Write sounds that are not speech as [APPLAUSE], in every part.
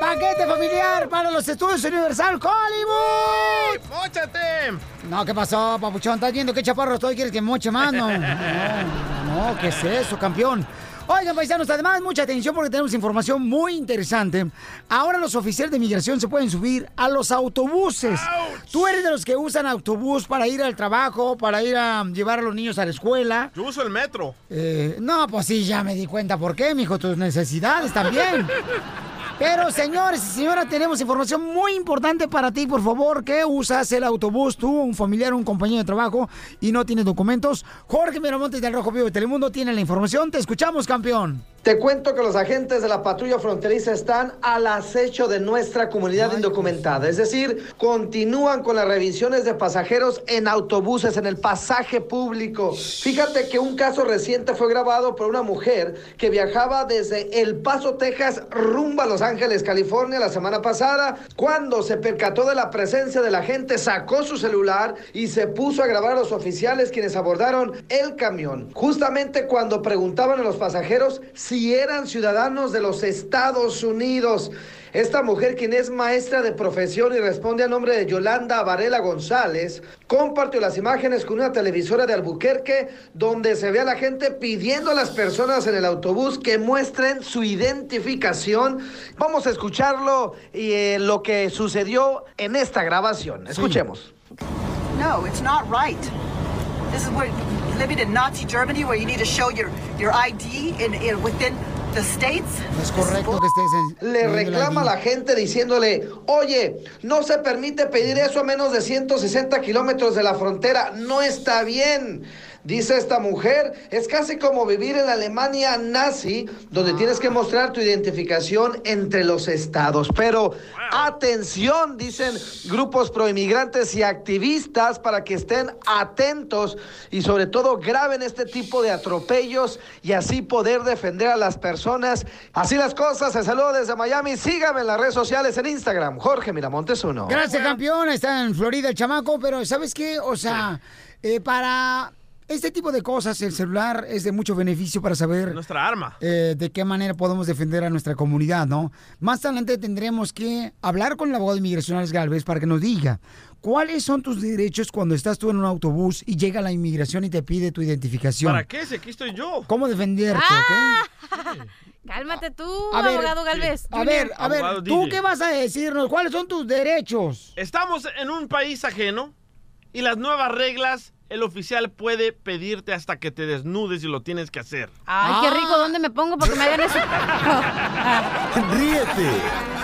paquete familiar para los estudios Universal Hollywood. ¡Móchate! No, ¿qué pasó, papuchón? ¿Estás viendo qué chaparro estoy? ¿Quieres que moche más? No, no, no, ¿qué es eso, campeón? Oigan, paisanos, además, mucha atención porque tenemos información muy interesante. Ahora los oficiales de migración se pueden subir a los autobuses. Tú eres de los que usan autobús para ir al trabajo, para ir a llevar a los niños a la escuela. Yo uso el metro. Eh, no, pues sí, ya me di cuenta por qué, mijo, tus necesidades también. [LAUGHS] Pero, señores y señoras, tenemos información muy importante para ti, por favor, que usas el autobús, tú, un familiar, un compañero de trabajo, y no tienes documentos. Jorge Miramontes del Rojo Vivo de Telemundo tiene la información. Te escuchamos, campeón. Te cuento que los agentes de la patrulla fronteriza están al acecho de nuestra comunidad indocumentada, es decir, continúan con las revisiones de pasajeros en autobuses, en el pasaje público. Fíjate que un caso reciente fue grabado por una mujer que viajaba desde El Paso, Texas, rumbo a Los Ángeles, California, la semana pasada. Cuando se percató de la presencia de la gente, sacó su celular y se puso a grabar a los oficiales quienes abordaron el camión. Justamente cuando preguntaban a los pasajeros si eran ciudadanos de los Estados Unidos. Esta mujer, quien es maestra de profesión y responde a nombre de Yolanda Varela González, compartió las imágenes con una televisora de Albuquerque donde se ve a la gente pidiendo a las personas en el autobús que muestren su identificación. Vamos a escucharlo y eh, lo que sucedió en esta grabación. Escuchemos. No, it's not right. This is where living in Nazi Germany, where you need to show your, your ID in, in within the states. No es correcto que estés en. Le reclama a la gente diciéndole, oye, no se permite pedir eso a menos de 160 kilómetros de la frontera, no está bien. Dice esta mujer, es casi como vivir en la Alemania nazi, donde tienes que mostrar tu identificación entre los estados. Pero atención, dicen grupos proinmigrantes y activistas, para que estén atentos y sobre todo graben este tipo de atropellos y así poder defender a las personas. Así las cosas, se saludo desde Miami. Sígame en las redes sociales en Instagram, Jorge Miramontes uno. Gracias, campeón. Está en Florida el chamaco, pero ¿sabes qué? O sea, eh, para este tipo de cosas, el celular es de mucho beneficio para saber Nuestra arma. eh, de qué manera podemos defender a nuestra comunidad, ¿no? Más adelante tendremos que hablar con el abogado de inmigración Alex Galvez para que nos diga cuáles son tus derechos cuando estás tú en un autobús y llega la inmigración y te pide tu identificación. ¿Para qué? Si aquí estoy yo. ¿Cómo defenderte, Ah. ok? [LAUGHS] Cálmate tú, A ver, abogado Galvez. A ver, a ver, Abogado ¿tú DJ. qué vas a decirnos? ¿Cuáles son tus derechos? Estamos en un país ajeno y las nuevas reglas, el oficial puede pedirte hasta que te desnudes y lo tienes que hacer. Ay, qué rico, ¿dónde me pongo para que me hagan eso? [LAUGHS] Ríete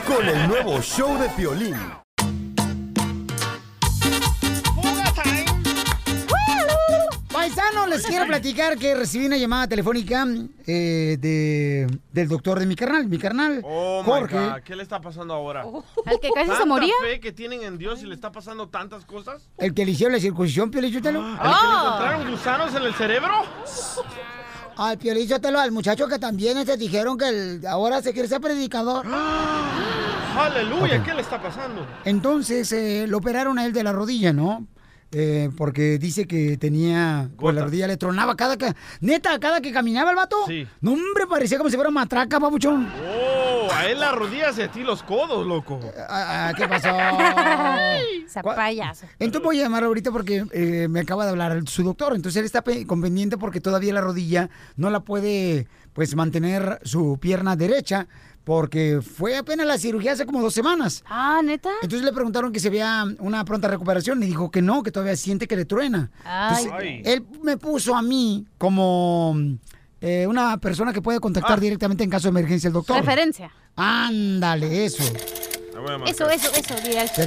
con el nuevo show de Piolín. Paisano, les quiero platicar que recibí una llamada telefónica eh, de, del doctor de mi carnal, mi carnal, Oh, Jorge. my God. ¿Qué le está pasando ahora? ¿Al que casi se ¿Tanta moría? fe que tienen en Dios y le está pasando tantas cosas? El que le hicieron la circuncisión, Piolichotelo. ¿Al que le encontraron gusanos en el cerebro? Al Piolichotelo, al muchacho que también este, dijeron que el- ahora se quiere ser predicador. Aleluya, Ok. ¿qué le está pasando? Entonces eh, lo operaron a él de la rodilla, ¿no? Eh, porque dice que tenía, pues la rodilla le tronaba cada que, neta, cada que caminaba el vato. Sí. No, hombre, parecía como si fuera matraca, papuchón. Oh, a él las rodillas y a ti los codos, loco. Ah, ah, ¿Qué pasó? Payaso. Entonces voy a llamar ahorita porque eh, me acaba de hablar su doctor. Entonces él está pe- con pendiente porque todavía la rodilla no la puede pues mantener su pierna derecha porque fue apenas la cirugía hace como dos semanas. Ah, ¿neta? Entonces le preguntaron que se vea una pronta recuperación y dijo que no, que todavía siente que le truena. Ay. Entonces, Ay. él me puso a mí como eh, una persona que puede contactar Ah. directamente en caso de emergencia al doctor. Referencia. Ándale, eso. Eso, eso, eso,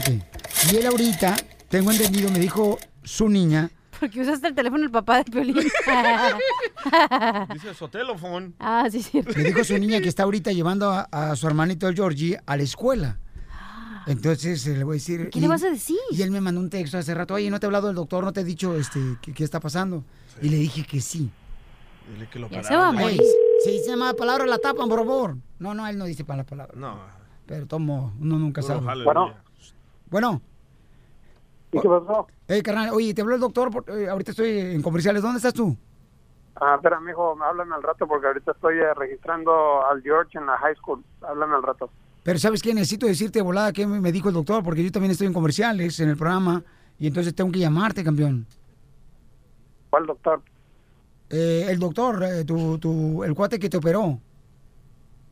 el-. Y él ahorita, tengo entendido, me dijo su niña, [LAUGHS] Porque usaste el teléfono del papá de Piolín. [LAUGHS] Dice Sotelofón. ah, sí, sí. me dijo su niña que está ahorita llevando a, a su hermanito el Georgie a la escuela. Entonces eh, le voy a decir. ¿Qué y- le vas a decir? Y él me mandó un texto hace rato, oye, ¿no te he hablado del doctor? ¿No te he dicho este, qué, qué está pasando? Y le dije que sí. Dile que lo Ya pararon. se va a morir. Si dice mala palabra, la tapan, por favor. No, no, él no dice malas palabras. No. Pero tomo, uno nunca puro sabe. Bueno. Bueno, ¿Y qué pasó? hey, carnal, oye, te habló el doctor, eh, ahorita estoy en comerciales. ¿Dónde estás tú? Ah, espera, mijo, háblame al rato porque ahorita estoy eh, registrando al George en la high school. Háblame al rato. Pero ¿sabes qué? Necesito decirte de volada qué me me dijo el doctor, porque yo también estoy en comerciales, en el programa, y entonces tengo que llamarte, campeón. ¿Cuál doctor? Eh, el doctor, eh, tu, tu, el cuate que te operó.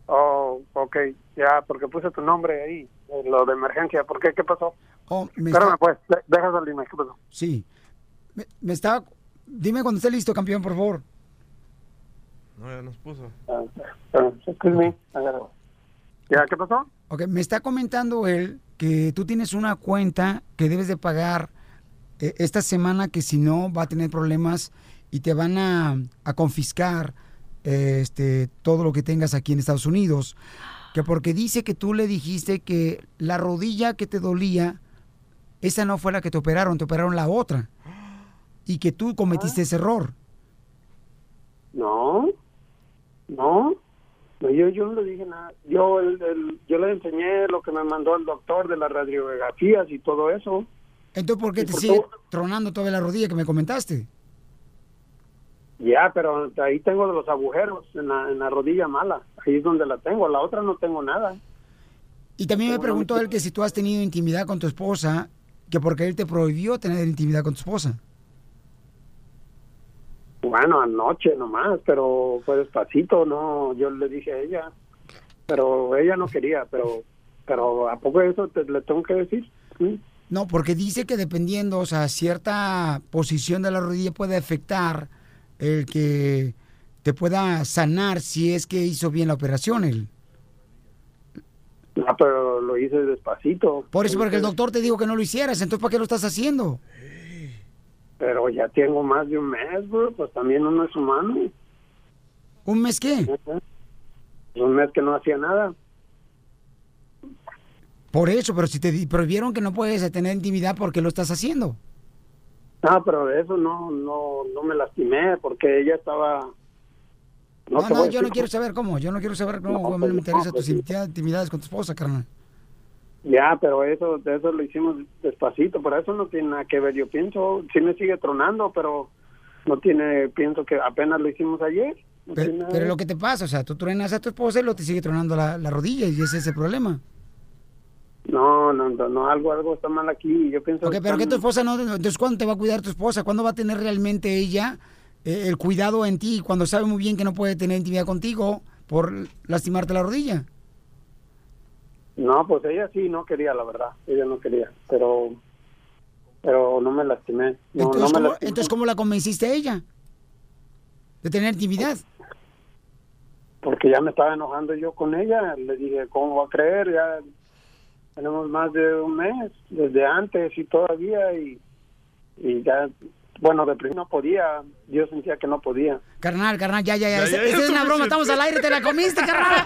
Oh, ok, ya, porque puse tu nombre ahí, lo de emergencia. ¿Por qué? ¿Qué pasó? Oh, me Espérame, está- pues, de- deja salirme. ¿Qué pasó? Sí. Me, me está... Dime cuando esté listo, campeón, por favor. No, ya nos puso. Ah, ah, excuse me. ¿Ya qué pasó? Ok, me está comentando él que tú tienes una cuenta que debes de pagar eh, esta semana que si no va a tener problemas y te van a, a confiscar eh, este, todo lo que tengas aquí en Estados Unidos. Que porque dice que tú le dijiste que la rodilla que te dolía, esa no fue la que te operaron, te operaron la otra. Y que tú cometiste ese error. No, no, no, yo, yo no le dije nada. Yo, el, el- yo le enseñé lo que me mandó el doctor de las radiografías y todo eso. Entonces, ¿por qué ¿Y te por sigue tronando toda la rodilla que me comentaste? Ya, pero ahí tengo los agujeros en la, en la rodilla mala. Ahí es donde la tengo. La otra no tengo nada. Y también me preguntó él que si tú has tenido intimidad con tu esposa, que porque él te prohibió tener intimidad con tu esposa. Bueno, anoche nomás, pero fue despacito, no, yo le dije a ella, pero ella no quería, pero, pero ¿a poco eso te, le tengo que decir? ¿Sí? No, porque dice que dependiendo, o sea, cierta posición de la rodilla puede afectar el que te pueda sanar si es que hizo bien la operación él. No, pero lo hice despacito. Por eso, porque el doctor te dijo que no lo hicieras, entonces ¿para qué lo estás haciendo? Pero ya tengo más de un mes, bro, pues también uno es humano. ¿Un mes qué? Un mes que no hacía nada. Por eso, pero si te prohibieron que no puedes tener intimidad, ¿por qué lo estás haciendo? Ah, pero de eso no, no, no me lastimé porque ella estaba... No, no, a yo no quiero saber cómo, yo no quiero saber cómo, No, pues, me interesa no, tus pues, sí. intimidad- intimidades con tu esposa, carnal. Ya, pero eso, de eso lo hicimos despacito, por eso no tiene nada que ver. Yo pienso, sí me sigue tronando, pero no tiene, pienso que apenas lo hicimos ayer. No Pero, tiene pero lo que te pasa, o sea, tú truenas a tu esposa y lo te sigue tronando la, la rodilla y ese es el problema. No, no, no, no, algo, algo está mal aquí. Yo pienso. Ok, pero que tu esposa no, entonces ¿cuándo te va a cuidar tu esposa? ¿Cuándo va a tener realmente ella el cuidado en ti cuando sabe muy bien que no puede tener intimidad contigo por lastimarte la rodilla? No, pues ella sí no quería, la verdad. Ella no quería, pero, pero no me lastimé. No, entonces, no me ¿cómo, lastimé. entonces, ¿cómo la convenciste a ella? De tener intimidad. Porque ya me estaba enojando yo con ella. Le dije, ¿cómo va a creer? Ya tenemos más de un mes, desde antes y todavía, y, y ya, bueno, de primero no podía. Yo sentía que no podía. Carnal, carnal, ya, ya, ya. Ya, Esa ya, esa ya es una broma, estamos al aire, te la comiste, carnal.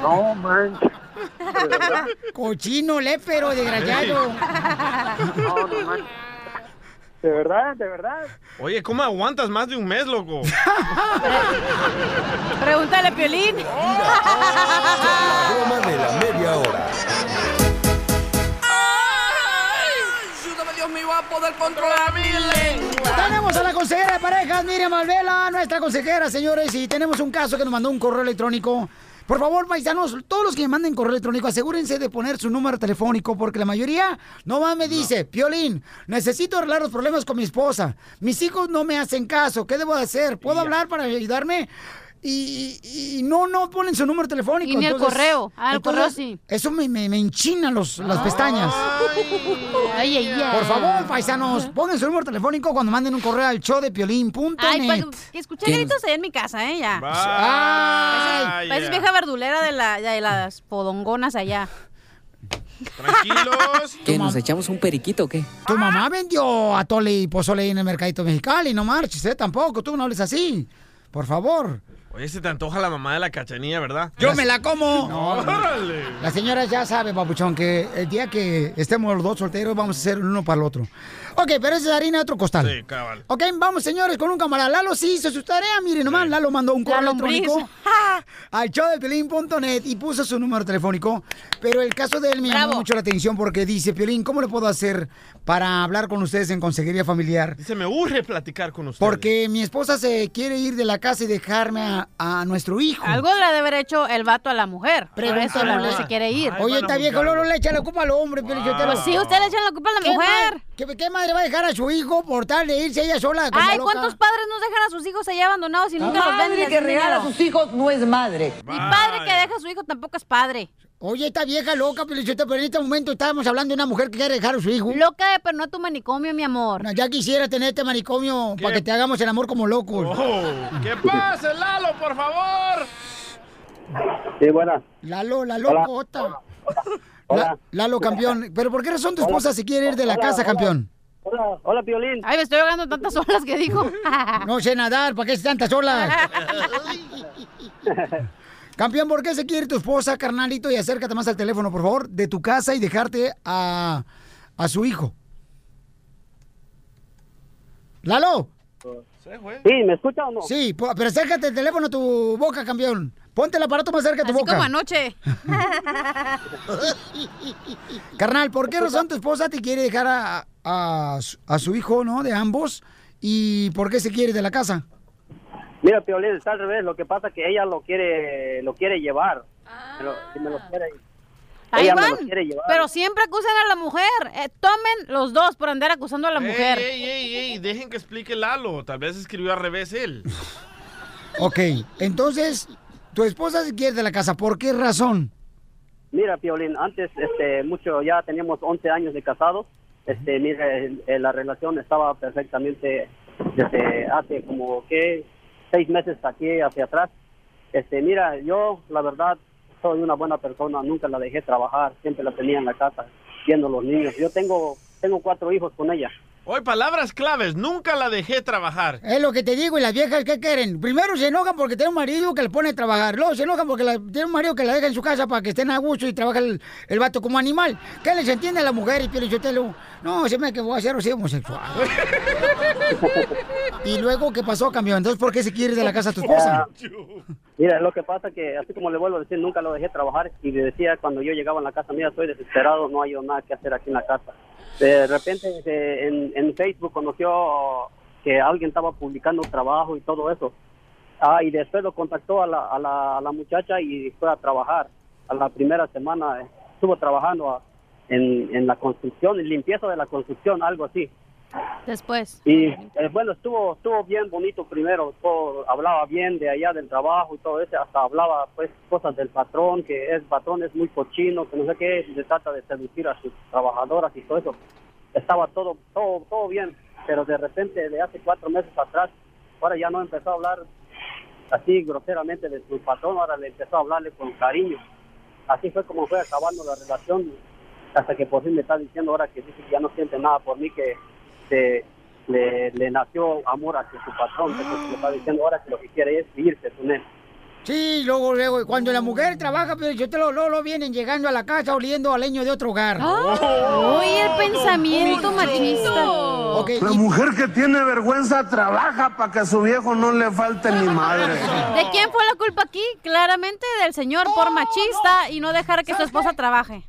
No, man. Cochino, lépero, desgraciado. No, no, man. De verdad, de verdad. Oye, ¿cómo aguantas más de un mes, loco? Pregúntale, Piolín. La broma de la media hora. Dios mío, a poder controlar mi lengua. Tenemos a la consejera de parejas, Miriam Malvela, nuestra consejera, señores, y tenemos un caso que nos mandó un correo electrónico. Por favor, paisanos, todos los que me manden correo electrónico, asegúrense de poner su número telefónico, porque la mayoría nomás me dice, Piolín, necesito arreglar los problemas con mi esposa. Mis hijos no me hacen caso, ¿qué debo de hacer? ¿Puedo hablar para ayudarme? Y, y- y no, no ponen su número telefónico. Y ni el correo. Ah, el correo sí. Eso me, me, me enchina los, las pestañas. Ay, ay, ay. Por favor, paisanos, pongan su número telefónico cuando manden un correo al show de piolín.net. Ay, pa- que escuché gritos allá en mi casa, ¿eh? Ya. Ay. Pareces vieja verdulera de, la, de las podongonas allá. Tranquilos. [LAUGHS] ¿Qué, nos echamos un periquito o qué? Tu mamá vendió atole y pozole ahí en el mercadito mexicali, no marches, ¿eh? Tampoco, tú no hables así. Por favor. Oye, se te antoja la mamá de la cachanilla, ¿verdad? ¡Yo me la como! No. ¡Órale! La señora ya sabe, papuchón, que el día que estemos los dos solteros vamos a ser el uno para el otro. Ok, pero esa es harina de otro costal. Sí, cabal. Ok, vamos señores con un camarada. Lalo sí hizo su tarea, miren nomás, Lalo mandó un correo electrónico [LAUGHS] al showdepelín.net y puso su número telefónico. Pero el caso de él me llamó mucho la atención porque dice, Piolín, ¿cómo le puedo hacer para hablar con ustedes en consejería familiar? Dice, me urge platicar con ustedes. Porque mi esposa se quiere ir de la casa y dejarme a, a nuestro hijo. Algo le ha de haber hecho el vato a la mujer. Por eso la mujer se quiere ir. Ay, Oye, está viejo, juzgarlo. Lolo le echa la culpa al hombre, Piolín, yo te lo- Pues sí, usted le echan la culpa a la ¿Qué mujer. ma- ¿Qué, qué madre va a dejar a su hijo por tal de irse ella sola? como Ay, loca? ¿cuántos padres nos dejan a sus hijos ahí abandonados y nunca los ven Madre que regala a sus hijos no es madre. Y padre que deja a su hijo tampoco es padre. Oye, esta vieja loca, pero en este momento estábamos hablando de una mujer que quiere dejar a su hijo. Loca pero no tu manicomio, mi amor. No, ya quisiera tener este manicomio para que te hagamos el amor como locos. Oh, ¿Qué pasa, Lalo, por favor? Sí, buena. Lalo, la Hola. locota. Hola. La- Lalo, campeón. ¿Pero por qué razón tu esposa se quiere ir de la Hola, casa, hola. campeón? Hola, hola, Piolín. Ay, me estoy ahogando tantas olas que dijo. [LAUGHS] No sé nadar, ¿para qué tantas olas? [LAUGHS] Campeón, ¿por qué se quiere tu esposa, carnalito? Y acércate más al teléfono, por favor, de tu casa y dejarte a, a su hijo. Lalo. Sí, ¿me escucha o no? Sí, pero acércate el teléfono a tu boca, campeón. Ponte el aparato más cerca de tu Así boca. como anoche. [LAUGHS] Carnal, ¿por qué razón tu esposa te quiere dejar a, a a su hijo, ¿no? De ambos. ¿Y por qué se quiere de la casa? Mira, Piolín, está al revés. Lo que pasa es que ella lo quiere, lo quiere llevar. Me lo- si me lo quiere- Ahí ella me van. lo quiere llevar. Pero siempre acusan a la mujer. Eh, tomen los dos por andar acusando a la mujer. Ey, ey, ey, ey, dejen que explique Lalo. Tal vez escribió al revés él. Ok, entonces, tu esposa se quiere de la casa. ¿Por qué razón? Mira, Piolín, antes, este, mucho, ya teníamos 11 años de casados. Este, mira, la relación estaba perfectamente desde hace como, ¿qué? Seis meses aquí hacia atrás. Este, mira, yo, la verdad, soy una buena persona. Nunca la dejé trabajar. Siempre la tenía en la casa, viendo los niños. Yo tengo, tengo cuatro hijos con ella. Hoy, palabras claves. Nunca la dejé trabajar. Es lo que te digo, y las viejas, ¿qué quieren? Primero se enojan porque tiene un marido que le pone a trabajar. Luego se enojan porque la- tiene un marido que la deja en su casa para que estén a gusto y trabaja el, el vato como animal. ¿Qué les entiende a la mujer y Pielichotelo? No, se me que voy a ser homosexual. [LAUGHS] [LAUGHS] y luego, ¿qué pasó, campeón? Entonces, ¿por qué se quiere ir de la casa a tu esposa? [LAUGHS] Mira, lo que pasa que, así como le vuelvo a decir, nunca lo dejé trabajar y le decía cuando yo llegaba a la casa, mira, estoy desesperado, no hay nada que hacer aquí en la casa. De repente eh, en, Facebook conoció que alguien estaba publicando trabajo y todo eso. Ah, y después lo contactó a la, a la, a muchacha y fue a trabajar. A la primera semana estuvo trabajando ah, en, en la construcción, en limpieza de la construcción, algo así. Después. Y eh, bueno, estuvo estuvo bien bonito primero, todo, hablaba bien de allá del trabajo y todo eso, hasta hablaba pues cosas del patrón, que es patrón, es muy cochino, que no sé qué, le trata de seducir a sus trabajadoras y todo eso. Estaba todo, todo, todo bien, pero de repente de hace cuatro meses atrás, ahora ya no empezó a hablar así groseramente de su patrón, ahora le empezó a hablarle con cariño. Así fue como fue acabando la relación, hasta que por fin me está diciendo ahora que dice que ya no siente nada por mí, que se- le, le nació amor hacia su patrón, entonces me está diciendo ahora que lo que quiere es irse con él. Sí, luego, luego, cuando la mujer trabaja, pero yo te lo, luego vienen llegando a la casa oliendo a leño de otro hogar. Uy, el pensamiento machista. Ok, La y- mujer que tiene vergüenza trabaja para que a su viejo no le falte ni madre. ¿De quién fue la culpa aquí? Claramente del señor por machista y no dejar que su esposa trabaje.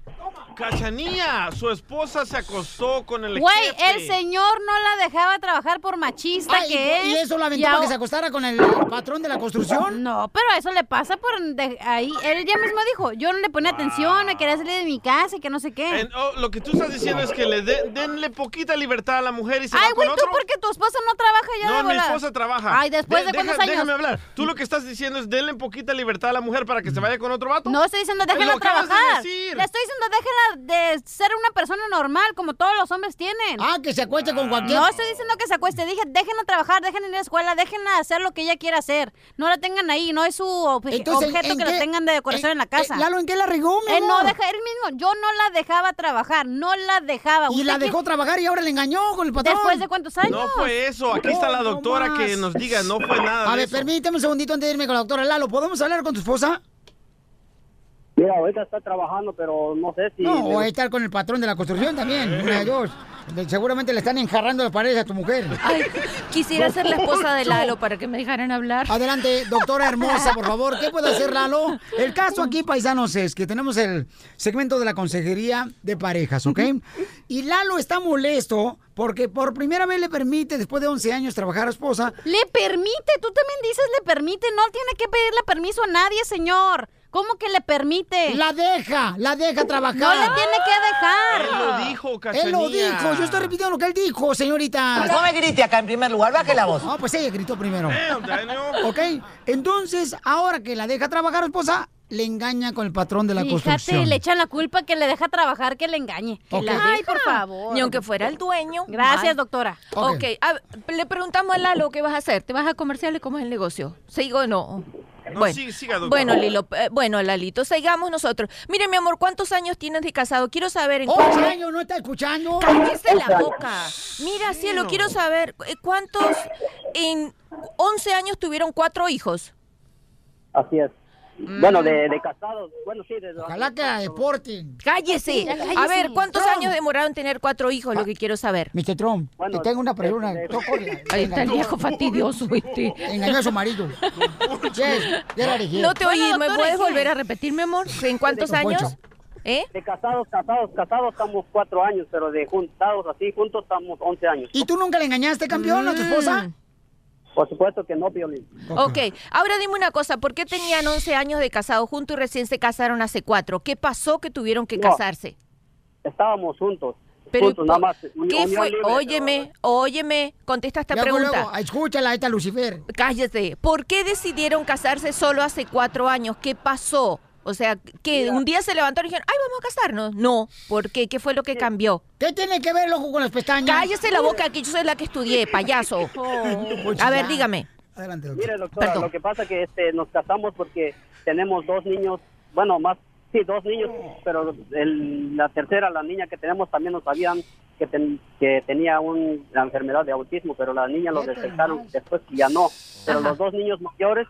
Cachanía, su esposa se acostó con el Güey, jefe. el señor no la dejaba trabajar por machista Ah, y- que es. ¿Y eso la aventó Y para que se acostara con el patrón de la construcción? No, pero eso le pasa por de- ahí. Él ya mismo dijo, yo no le ponía atención, me quería salir de mi casa y que no sé qué. En- oh, lo que tú estás diciendo es que le de- denle poquita libertad a la mujer y se Ay, va güey, con tú otro. porque tu esposa no trabaja ya de No, mi volada. esposa trabaja. Ay, después de, De- cuántos deja- años. Déjame hablar. Tú lo que estás diciendo es denle poquita libertad a la mujer para que se vaya con otro vato. No estoy diciendo déjenla acabas de trabajar. decir. Le estoy diciendo déjenla de ser una persona normal como todos los hombres tienen. Ah, que se acueste con cualquier... No estoy diciendo que se acueste, dije déjenla trabajar, déjenla ir a la escuela, déjenla hacer lo que ella quiera hacer. No la tengan ahí, no es su Entonces, objeto ¿en que qué- la tengan de decoración en, la casa. eh, Lalo, ¿en qué la regó, mi Él no amor? deja, él mismo, yo no la dejaba trabajar, no la dejaba. Y ¿Usted la dejó trabajar y ahora le engañó con el patrón. ¿Después de cuántos años? No fue eso. Aquí está la No, no doctora que nos diga, no fue nada A de ver, eso. permíteme un segundito antes de irme con la doctora Lalo. ¿Podemos hablar con tu esposa? Mira, ahorita está trabajando, pero no sé si... No, o estar con el patrón de la construcción también. Una de dos. Le- Seguramente le están enjarrando las paredes a tu mujer. Ay, quisiera ser la esposa de Lalo para que me dejaran hablar. Adelante, doctora hermosa, por favor. ¿Qué puede hacer Lalo? El caso aquí, paisanos, es que tenemos el segmento de la consejería de parejas, ¿ok? Y Lalo está molesto porque por primera vez le permite, después de 11 años, trabajar a esposa. Le permite, tú también dices le permite, no tiene que pedirle permiso a nadie, señor. ¿Cómo que le permite? La deja, la deja trabajar. No le tiene que dejar. Él lo dijo, Él Cachanilla. lo dijo, yo estoy repitiendo lo que él dijo, señorita. No me grite acá en primer lugar, baje la voz. No, pues ella gritó primero. Daniel. Ok, entonces, ahora que la deja trabajar esposa, le engaña con el patrón de la Fíjate, construcción. le echan la culpa que le deja trabajar, que le engañe. La Ay, por favor. Ni aunque fuera el dueño. Gracias, Mal. doctora. Ok. Ok, a ver, le preguntamos a Lalo qué vas a hacer. ¿Te vas a comerciales? ¿Cómo es el negocio? ¿Sigo o no? No, bueno, siga, doctora. bueno, Lilo, eh, bueno, Lalito, sigamos nosotros. Mire, mi amor, ¿cuántos años tienes de casado? Quiero saber en 11 cuántos- años, ¿no está escuchando? ¡Cállese la boca! Mira, cielo, quiero saber eh, cuántos en 11 años tuvieron cuatro hijos. Así es. Bueno, de, de casados, bueno, sí, de Ojalá que deporten. ¡Cállese! A ver, ¿cuántos Trump. años demoraron en tener cuatro hijos? Lo que quiero saber. Mr. Trump, Bueno, te tengo una pregunta. corre. [LAUGHS] Ahí está el viejo fastidioso, este. Engañó a su marido. [LAUGHS] Yes. No te Bueno, oí, ¿me puedes volver a repetir, mi amor? ¿En cuántos años? ¿Eh? de casados, casados, casados estamos cuatro años, pero de juntados así, juntos estamos 11 años. ¿Y tú nunca le engañaste, campeón, a tu esposa? Por supuesto que no, Piolín. Ok, ahora dime una cosa, ¿por qué tenían 11 años de casado juntos y recién se casaron hace cuatro? ¿Qué pasó que tuvieron que No. casarse? Estábamos juntos. Pero, juntos, nada más. ¿qué fue? libre, Óyeme, óyeme, contesta esta Luego, pregunta. luego, escúchala, está Lucifer. Cállate. ¿Por qué decidieron casarse solo hace cuatro años? ¿Qué pasó? O sea, que un día se levantaron y dijeron, ay, vamos a casarnos. No. ¿Por qué? ¿Qué fue lo que cambió? ¿Qué tiene que ver el ojo con las pestañas? Cállese la boca, que yo soy la que estudié, payaso. [LAUGHS] A ver, dígame. Adelante, doctor. Mire, doctora, Perdón. lo que pasa que este, nos casamos porque tenemos dos niños, bueno, más, sí, dos niños, pero el- la tercera, la niña que tenemos, también nos sabían que, ten- que tenía un, la enfermedad de autismo, pero la niña lo detectaron después y ya no. Pero Ajá. los dos niños mayores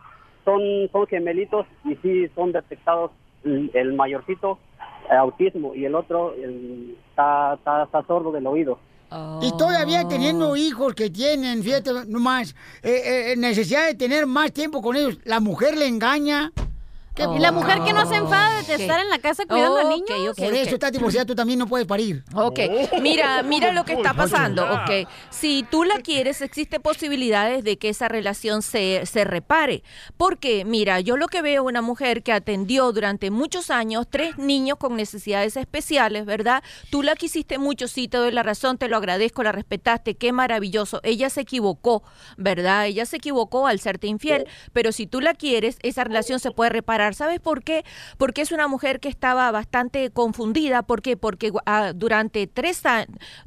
son, son gemelitos y sí son detectados, el, mayorcito, eh, autismo, y el otro el- está, está, está sordo del oído. Y todavía teniendo hijos que tienen, fíjate nomás, eh, eh, necesidad de tener más tiempo con ellos, la mujer le engaña. ¿Qué Y la mujer que no se enfada de estar en la casa cuidando a Ok, niños. ok, Por ok. eso estás divorciada, tú también no puedes parir. Ok, mira, mira lo que está pasando. ya. Ok, si tú la quieres, existe posibilidades de que esa relación se, se repare. Porque, mira, yo lo que veo es una mujer que atendió durante muchos años tres niños con necesidades especiales, ¿verdad? Tú la quisiste mucho, sí, te doy la razón, te lo agradezco, la respetaste, qué maravilloso. Ella se equivocó, ¿verdad? Ella se equivocó al serte infiel, pero si tú la quieres, esa relación se puede reparar. ¿Sabes por qué? Porque es una mujer que estaba bastante confundida. ¿Por qué? Porque ah, durante tres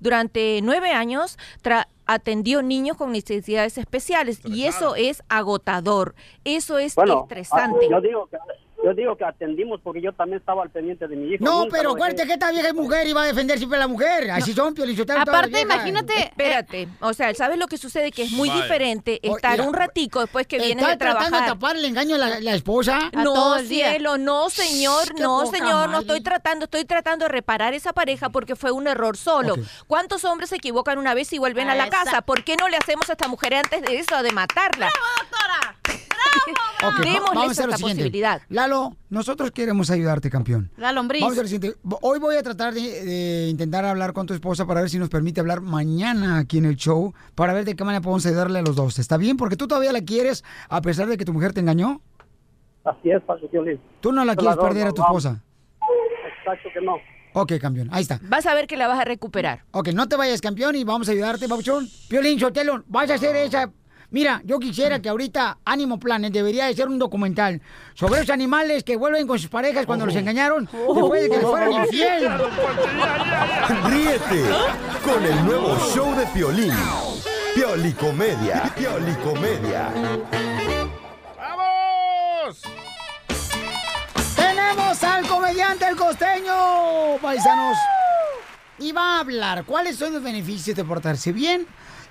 durante nueve años, tra- atendió niños con necesidades especiales y eso es agotador, eso es Bueno, estresante. ah, yo digo que yo digo que atendimos porque yo también estaba al pendiente de mi hijo. No, Nunca pero acuérdate que esta vieja es mujer y va a defender siempre a la mujer. Así son, Piolichotelo. Aparte, imagínate. Espérate, o sea, ¿sabes lo que sucede? Que es muy diferente estar un ratico después que vienes ¿Está de tratando de trabajar. tapar el engaño de la, la esposa? A No, cielo, no, señor, no, señor, no estoy tratando, estoy tratando de reparar esa pareja porque fue un error solo. ¿Cuántos hombres se equivocan una vez y vuelven a la Esa- casa? ¿Por qué no le hacemos a esta mujer antes de eso, de matarla? Ok, va- Démosle vamos a hacer lo esa siguiente. posibilidad. Lalo, nosotros queremos ayudarte, campeón. La lombriz. Vamos a hacer lo siguiente. Hoy voy a tratar de, de intentar hablar con tu esposa para ver si nos permite hablar mañana aquí en el show, para ver de qué manera podemos ayudarle a los dos. ¿Está bien? Porque tú todavía la quieres, a pesar de que tu mujer te engañó. Así es, Piolín. Tú no la quieres perder a tu esposa. Exacto que no. Ok, campeón, ahí está. Vas a ver que la vas a recuperar. Ok, no te vayas, campeón, y vamos a ayudarte, Pabuchón. Piolín, Sotelo, vas a hacer esa... Mira, yo quisiera que ahorita Ánimo Planet debería de ser un documental sobre esos animales que vuelven con sus parejas cuando los engañaron después de que les fueron infiel. Ríete con el nuevo show de Piolín. Piolicomedia. Piolicomedia. ¡Vamos! Tenemos al comediante El Costeño, paisanos. Y va a hablar cuáles son los beneficios de portarse bien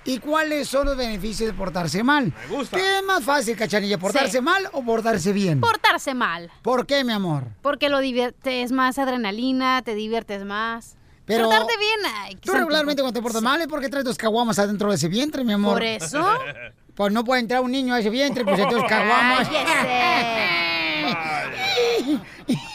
y cuáles son los beneficios de portarse mal. Me gusta. ¿Qué es más fácil, cachanilla, portarse Sí. mal o portarse bien? Portarse mal. ¿Por qué, mi amor? Porque lo diviertes más adrenalina, te diviertes más. Pero Portarte bien, ay, tú regularmente cuando te portas mal es porque traes dos caguamas adentro de ese vientre, mi amor. ¿Por eso? [LAUGHS] Pues no puede entrar un niño a ese vientre, pues entonces [LAUGHS] caguamas. [LAUGHS]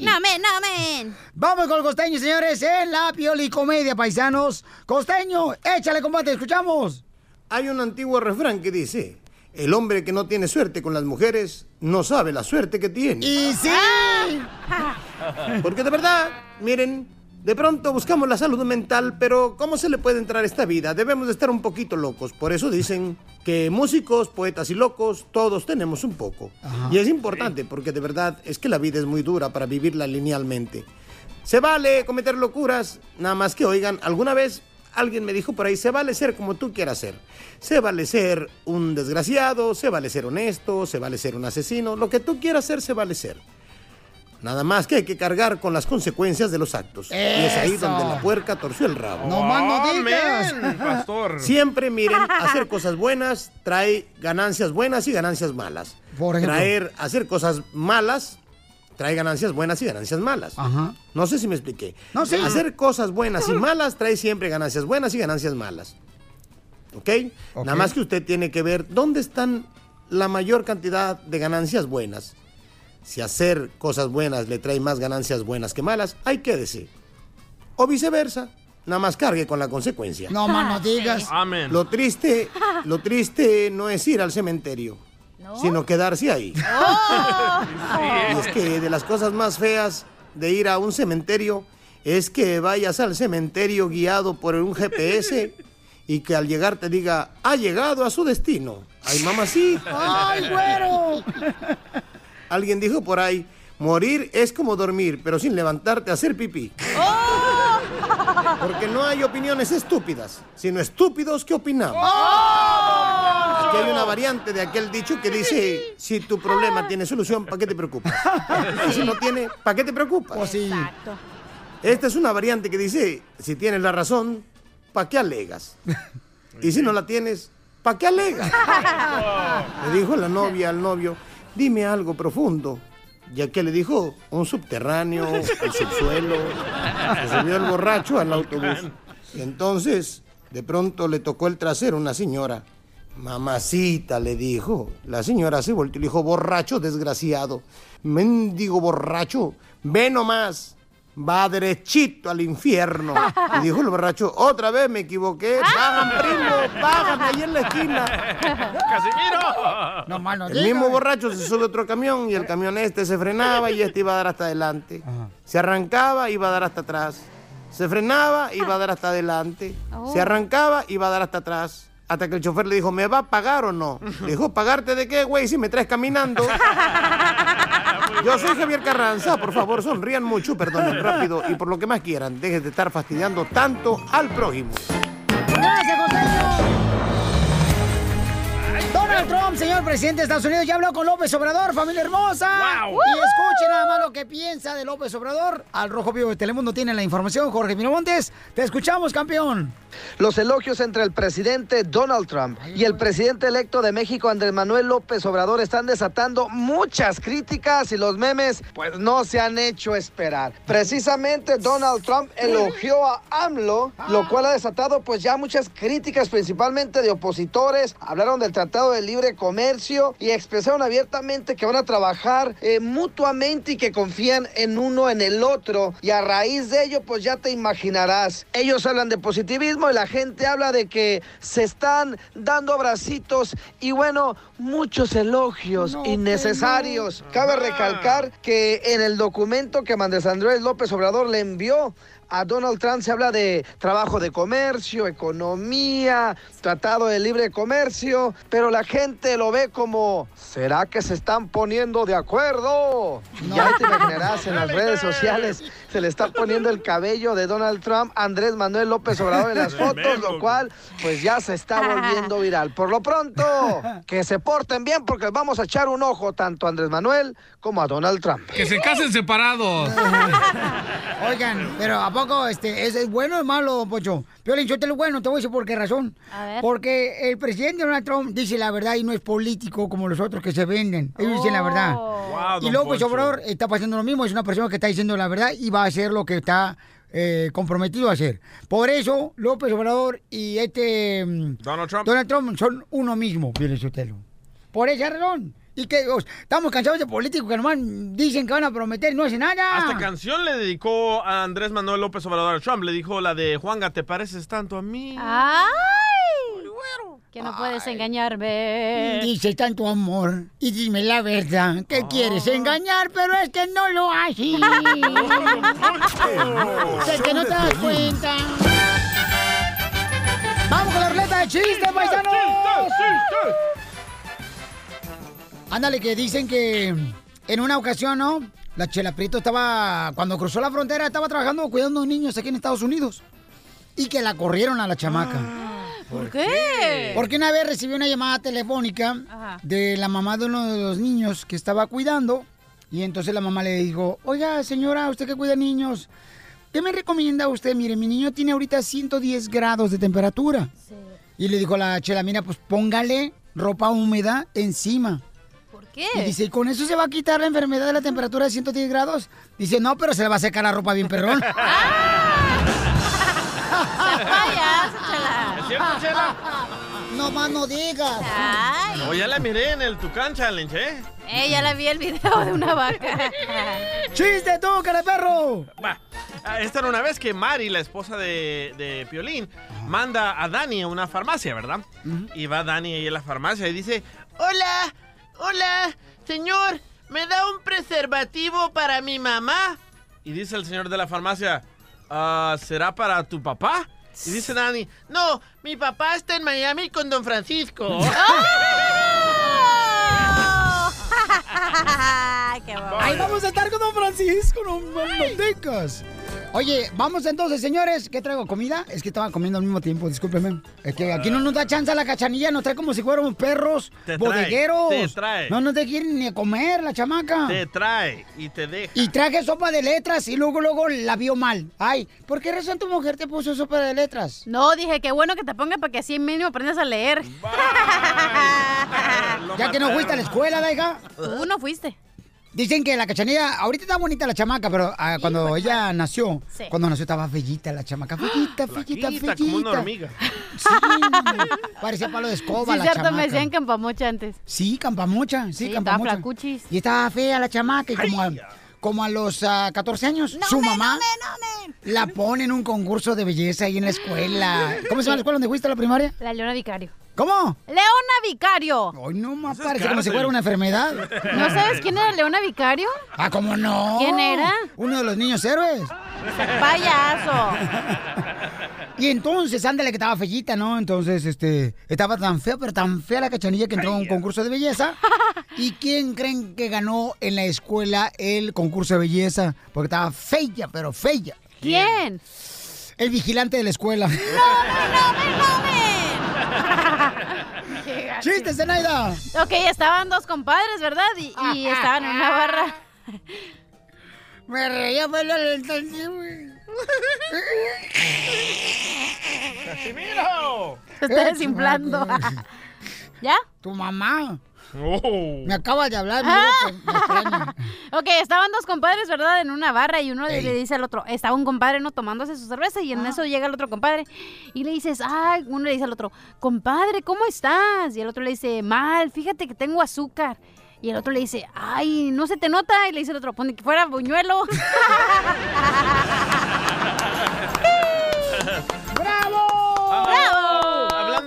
No, men, no, men. Vamos con el costeño, señores, en la piolicomedia, paisanos. Costeño, échale combate, escuchamos. Hay un antiguo refrán que dice, el hombre que no tiene suerte con las mujeres no sabe la suerte que tiene. Y sí. Porque de verdad, miren, de pronto buscamos la salud mental, pero ¿cómo se le puede entrar a esta vida? Debemos de estar un poquito locos. Por eso dicen que músicos, poetas y locos, todos tenemos un poco. Y es importante porque de verdad es que la vida es muy dura para vivirla linealmente. Se vale cometer locuras, nada más que oigan, alguna vez alguien me dijo por ahí, se vale ser como tú quieras ser. Se vale ser un desgraciado, se vale ser honesto, se vale ser un asesino, lo que tú quieras ser, se vale ser. Nada más que hay que cargar con las consecuencias de los actos. Y es ahí donde la puerca torció el rabo. No más no digas. Amén, pastor. [LAUGHS] Siempre miren, hacer cosas buenas trae ganancias buenas y ganancias malas. Por ejemplo. Traer, hacer cosas malas trae ganancias buenas y ganancias malas. Ajá. No sé si me expliqué. No, sí. Hacer cosas buenas y malas trae siempre ganancias buenas y ganancias malas. ¿Ok? Ok. Nada más que usted tiene que ver dónde están la mayor cantidad de ganancias buenas. Si hacer cosas buenas le trae más ganancias buenas que malas, hay que decir. O viceversa, nada más cargue con la consecuencia. No más no digas. Amén. Lo triste, [LAUGHS] lo triste no es ir al cementerio, sino quedarse ahí. [LAUGHS] Y es que de las cosas más feas de ir a un cementerio es que vayas al cementerio guiado por un GPS [LAUGHS] y que al llegar te diga, ha llegado a su destino. Ay, mamacita. ¡Ay, güero! Alguien dijo por ahí, morir es como dormir, pero sin levantarte a hacer pipí. Porque no hay opiniones estúpidas, sino estúpidos que opinamos. Aquí hay una variante de aquel dicho que dice, si tu problema tiene solución, ¿para qué te preocupas? Y si no tiene, ¿para qué te preocupas? Pues sí. Esta es una variante que dice, si tienes la razón, ¿para qué alegas? [LAUGHS] Y si no la tienes, ¿para qué alegas? [LAUGHS] Le dijo la novia al novio, dime algo profundo. Y aquel le dijo, un subterráneo, el subsuelo. Se subió el borracho al autobús. Y entonces, de pronto le tocó el trasero una señora. Mamacita, le dijo. La señora se volteó y le dijo, borracho desgraciado. Mendigo borracho, ve nomás. Va derechito al infierno. Y dijo el borracho, otra vez me equivoqué. Bajan, primo, bajan ahí en la esquina. ¡Casimiro! No más no El mismo borracho se sube a otro camión y el camión este se frenaba y este iba a dar hasta adelante. Se arrancaba, iba a dar hasta atrás. Se frenaba, iba a dar hasta adelante. Se arrancaba, iba a dar hasta atrás. Hasta que el chofer le dijo, ¿me va a pagar o no? Le dijo, ¿pagarte de qué, güey? Si me traes caminando. [LAUGHS] Yo soy Javier Carranza, por favor, sonrían mucho, perdonen rápido y por lo que más quieran, dejen de estar fastidiando tanto al prójimo. Donald Trump, señor presidente de Estados Unidos, ya habló con López Obrador, familia hermosa. Wow. Y escuchen nada más lo que piensa de López Obrador. Al Rojo Vivo de Telemundo tiene la información. Jorge Miramontes, te escuchamos, campeón. Los elogios entre el presidente Donald Trump y el presidente electo de México, Andrés Manuel López Obrador, están desatando muchas críticas y los memes pues no se han hecho esperar. Precisamente Donald Trump elogió a AMLO, lo cual ha desatado pues ya muchas críticas, principalmente de opositores. Hablaron del Tratado de Libre Comercio y expresaron abiertamente que van a trabajar eh, mutuamente y que confían en uno en el otro. Y a raíz de ello pues ya te imaginarás. Ellos hablan de positivismo y la gente habla de que se están dando abracitos y bueno, muchos elogios innecesarios. Cabe recalcar que en el documento que Andrés Andrés López Obrador le envió a Donald Trump se habla de trabajo de comercio, economía, tratado de libre comercio, pero la gente lo ve como, ¿será que se están poniendo de acuerdo? Ya te imaginarás en las redes sociales, se le está poniendo el cabello de Donald Trump a Andrés Manuel López Obrador en las [LAUGHS] fotos, lo cual pues ya se está volviendo viral. Por lo pronto, [LAUGHS] que se porten bien porque vamos a echar un ojo tanto a Andrés Manuel como a Donald Trump. Que se casen separados. [LAUGHS] Oigan, pero ¿a poco este, es, es bueno o es malo, Pocho? Piolín, yo te lo bueno, te voy a decir por qué razón. A ver. Porque el presidente Donald Trump dice la verdad y no es político como los otros que se venden. Ellos dicen la verdad. Wow, y López Poncho. Obrador está pasando lo mismo, es una persona que está diciendo la verdad y va a hacer lo que está eh, comprometido a hacer. Por eso, López Obrador y este mm, Donald Trump. Donald Trump son uno mismo, Piolín Sotelo. Por esa razón. Y que os- estamos cansados de políticos que nomás dicen que van a prometer y no hacen nada. Hasta canción le dedicó a Andrés Manuel López Obrador a Trump. Le dijo la de Juanga, ¿te pareces tanto a mí? ¡Ay! Que no puedes engañarme. Dice tanto amor y dime la verdad que quieres engañar, pero es que no lo haces. [LAUGHS] es que no te das cuenta. Vamos con la ruleta de chistes, paisanos. Ándale, que dicen que en una ocasión, ¿no? La Chela Prieto estaba, cuando cruzó la frontera, estaba trabajando cuidando a niños aquí en Estados Unidos. Y que la corrieron a la chamaca. ¿Por qué? Porque una vez recibió una llamada telefónica Ajá. de la mamá de uno de los niños que estaba cuidando. Y entonces la mamá le dijo, oiga, señora, usted que cuida niños, ¿qué me recomienda usted? Mire, mi niño tiene ahorita 110 grados de temperatura. Y le dijo la chela, mira, pues póngale ropa húmeda encima. ¿Por qué? Y dice, ¿y con eso se va a quitar la enfermedad de la temperatura de 110 grados? Dice, no, pero se le va a secar la ropa bien perrón. [LAUGHS] [LAUGHS] chela. ¿Es cierto, Chela? no más no digas. Ay. No, ya la miré en el Tucán Challenge, ¿eh? Eh, ya la vi el video de una vaca. [LAUGHS] ¡Chiste tú, cara perro! Va. Ah, Esta era una vez que Mari, la esposa de, de Piolín, manda a Dani a una farmacia, ¿verdad? Y va Dani ahí a la farmacia y dice, hola, hola, señor, ¿me da un preservativo para mi mamá? Y dice el señor de la farmacia, "Ah, ¿será para tu papá? Y dice Dani, no, mi papá está en Miami con don Francisco. [LAUGHS] [LAUGHS] ¡Qué bobo! Ahí vamos a estar con Don Francisco, no manotecas. Oye, vamos entonces, señores. ¿Qué traigo? ¿Comida? Es que estaba comiendo al mismo tiempo, discúlpeme. Es que aquí no nos da chance la cachanilla, nos trae como si fuéramos perros Te trae, bodegueros. te trae. No nos te quieren ni a comer la chamaca. Te trae y te deja. Y traje sopa de letras y luego, luego la vio mal. Ay, ¿por qué razón tu mujer te puso sopa de letras? No, dije que bueno que te ponga para que así mínimo aprendas a leer. [LAUGHS] Ya que no fuiste a la escuela, la hija. Tú no fuiste. Dicen que la cachanilla, ahorita está bonita la chamaca, pero ah, cuando ella nació, Sí. cuando nació estaba bellita la chamaca, bellita, bellita, Flaquita, bellita. como una hormiga. Sí, parecía palo de escoba Sí, la cierto, chamaca. me decían campamocha antes. Sí, campamocha, sí, Sí, estaba campamocha. flacuchis. Y estaba fea la chamaca y como a, como a los ah, 14 años, su mamá la pone en un concurso de belleza ahí en la escuela. ¿Cómo se llama la escuela donde fuiste a la primaria? La Leona Vicario. ¿Cómo? ¡Leona Vicario! Ay, no más parece como si fuera una enfermedad. ¿No sabes quién era Leona Vicario? Ah, ¿cómo no? ¿Quién era? Uno de los niños héroes. Payaso. [LAUGHS] Y entonces, ándale que estaba fellita, ¿no? Entonces, este, estaba tan fea, pero tan fea la cachanilla que entró a un concurso de belleza. [LAUGHS] ¿Y quién creen que ganó en la escuela el concurso de belleza? Porque estaba fea, pero fea. ¿Quién? El vigilante de la escuela. [LAUGHS] ¡Chistes, Zenaida! Ok, estaban dos compadres, ¿verdad? Y, y estaban en una barra. Me reía, entendí, güey. ¡Casimiro! Se está desinflando. [LAUGHS] ¿Ya? Tu mamá. Oh. Me acaba de hablar, Ah. me. [LAUGHS] Ok, estaban dos compadres, ¿verdad? En una barra y uno le- Ey. le dice al otro, estaba un compadre, ¿no? Tomándose su cerveza y en eso llega el otro compadre y le dices, ay, uno le dice al otro, compadre, ¿cómo estás? Y el otro le dice, mal, fíjate que tengo azúcar. Y el otro le dice, ay, no se te nota. Y le dice el otro, pone que fuera buñuelo. [LAUGHS]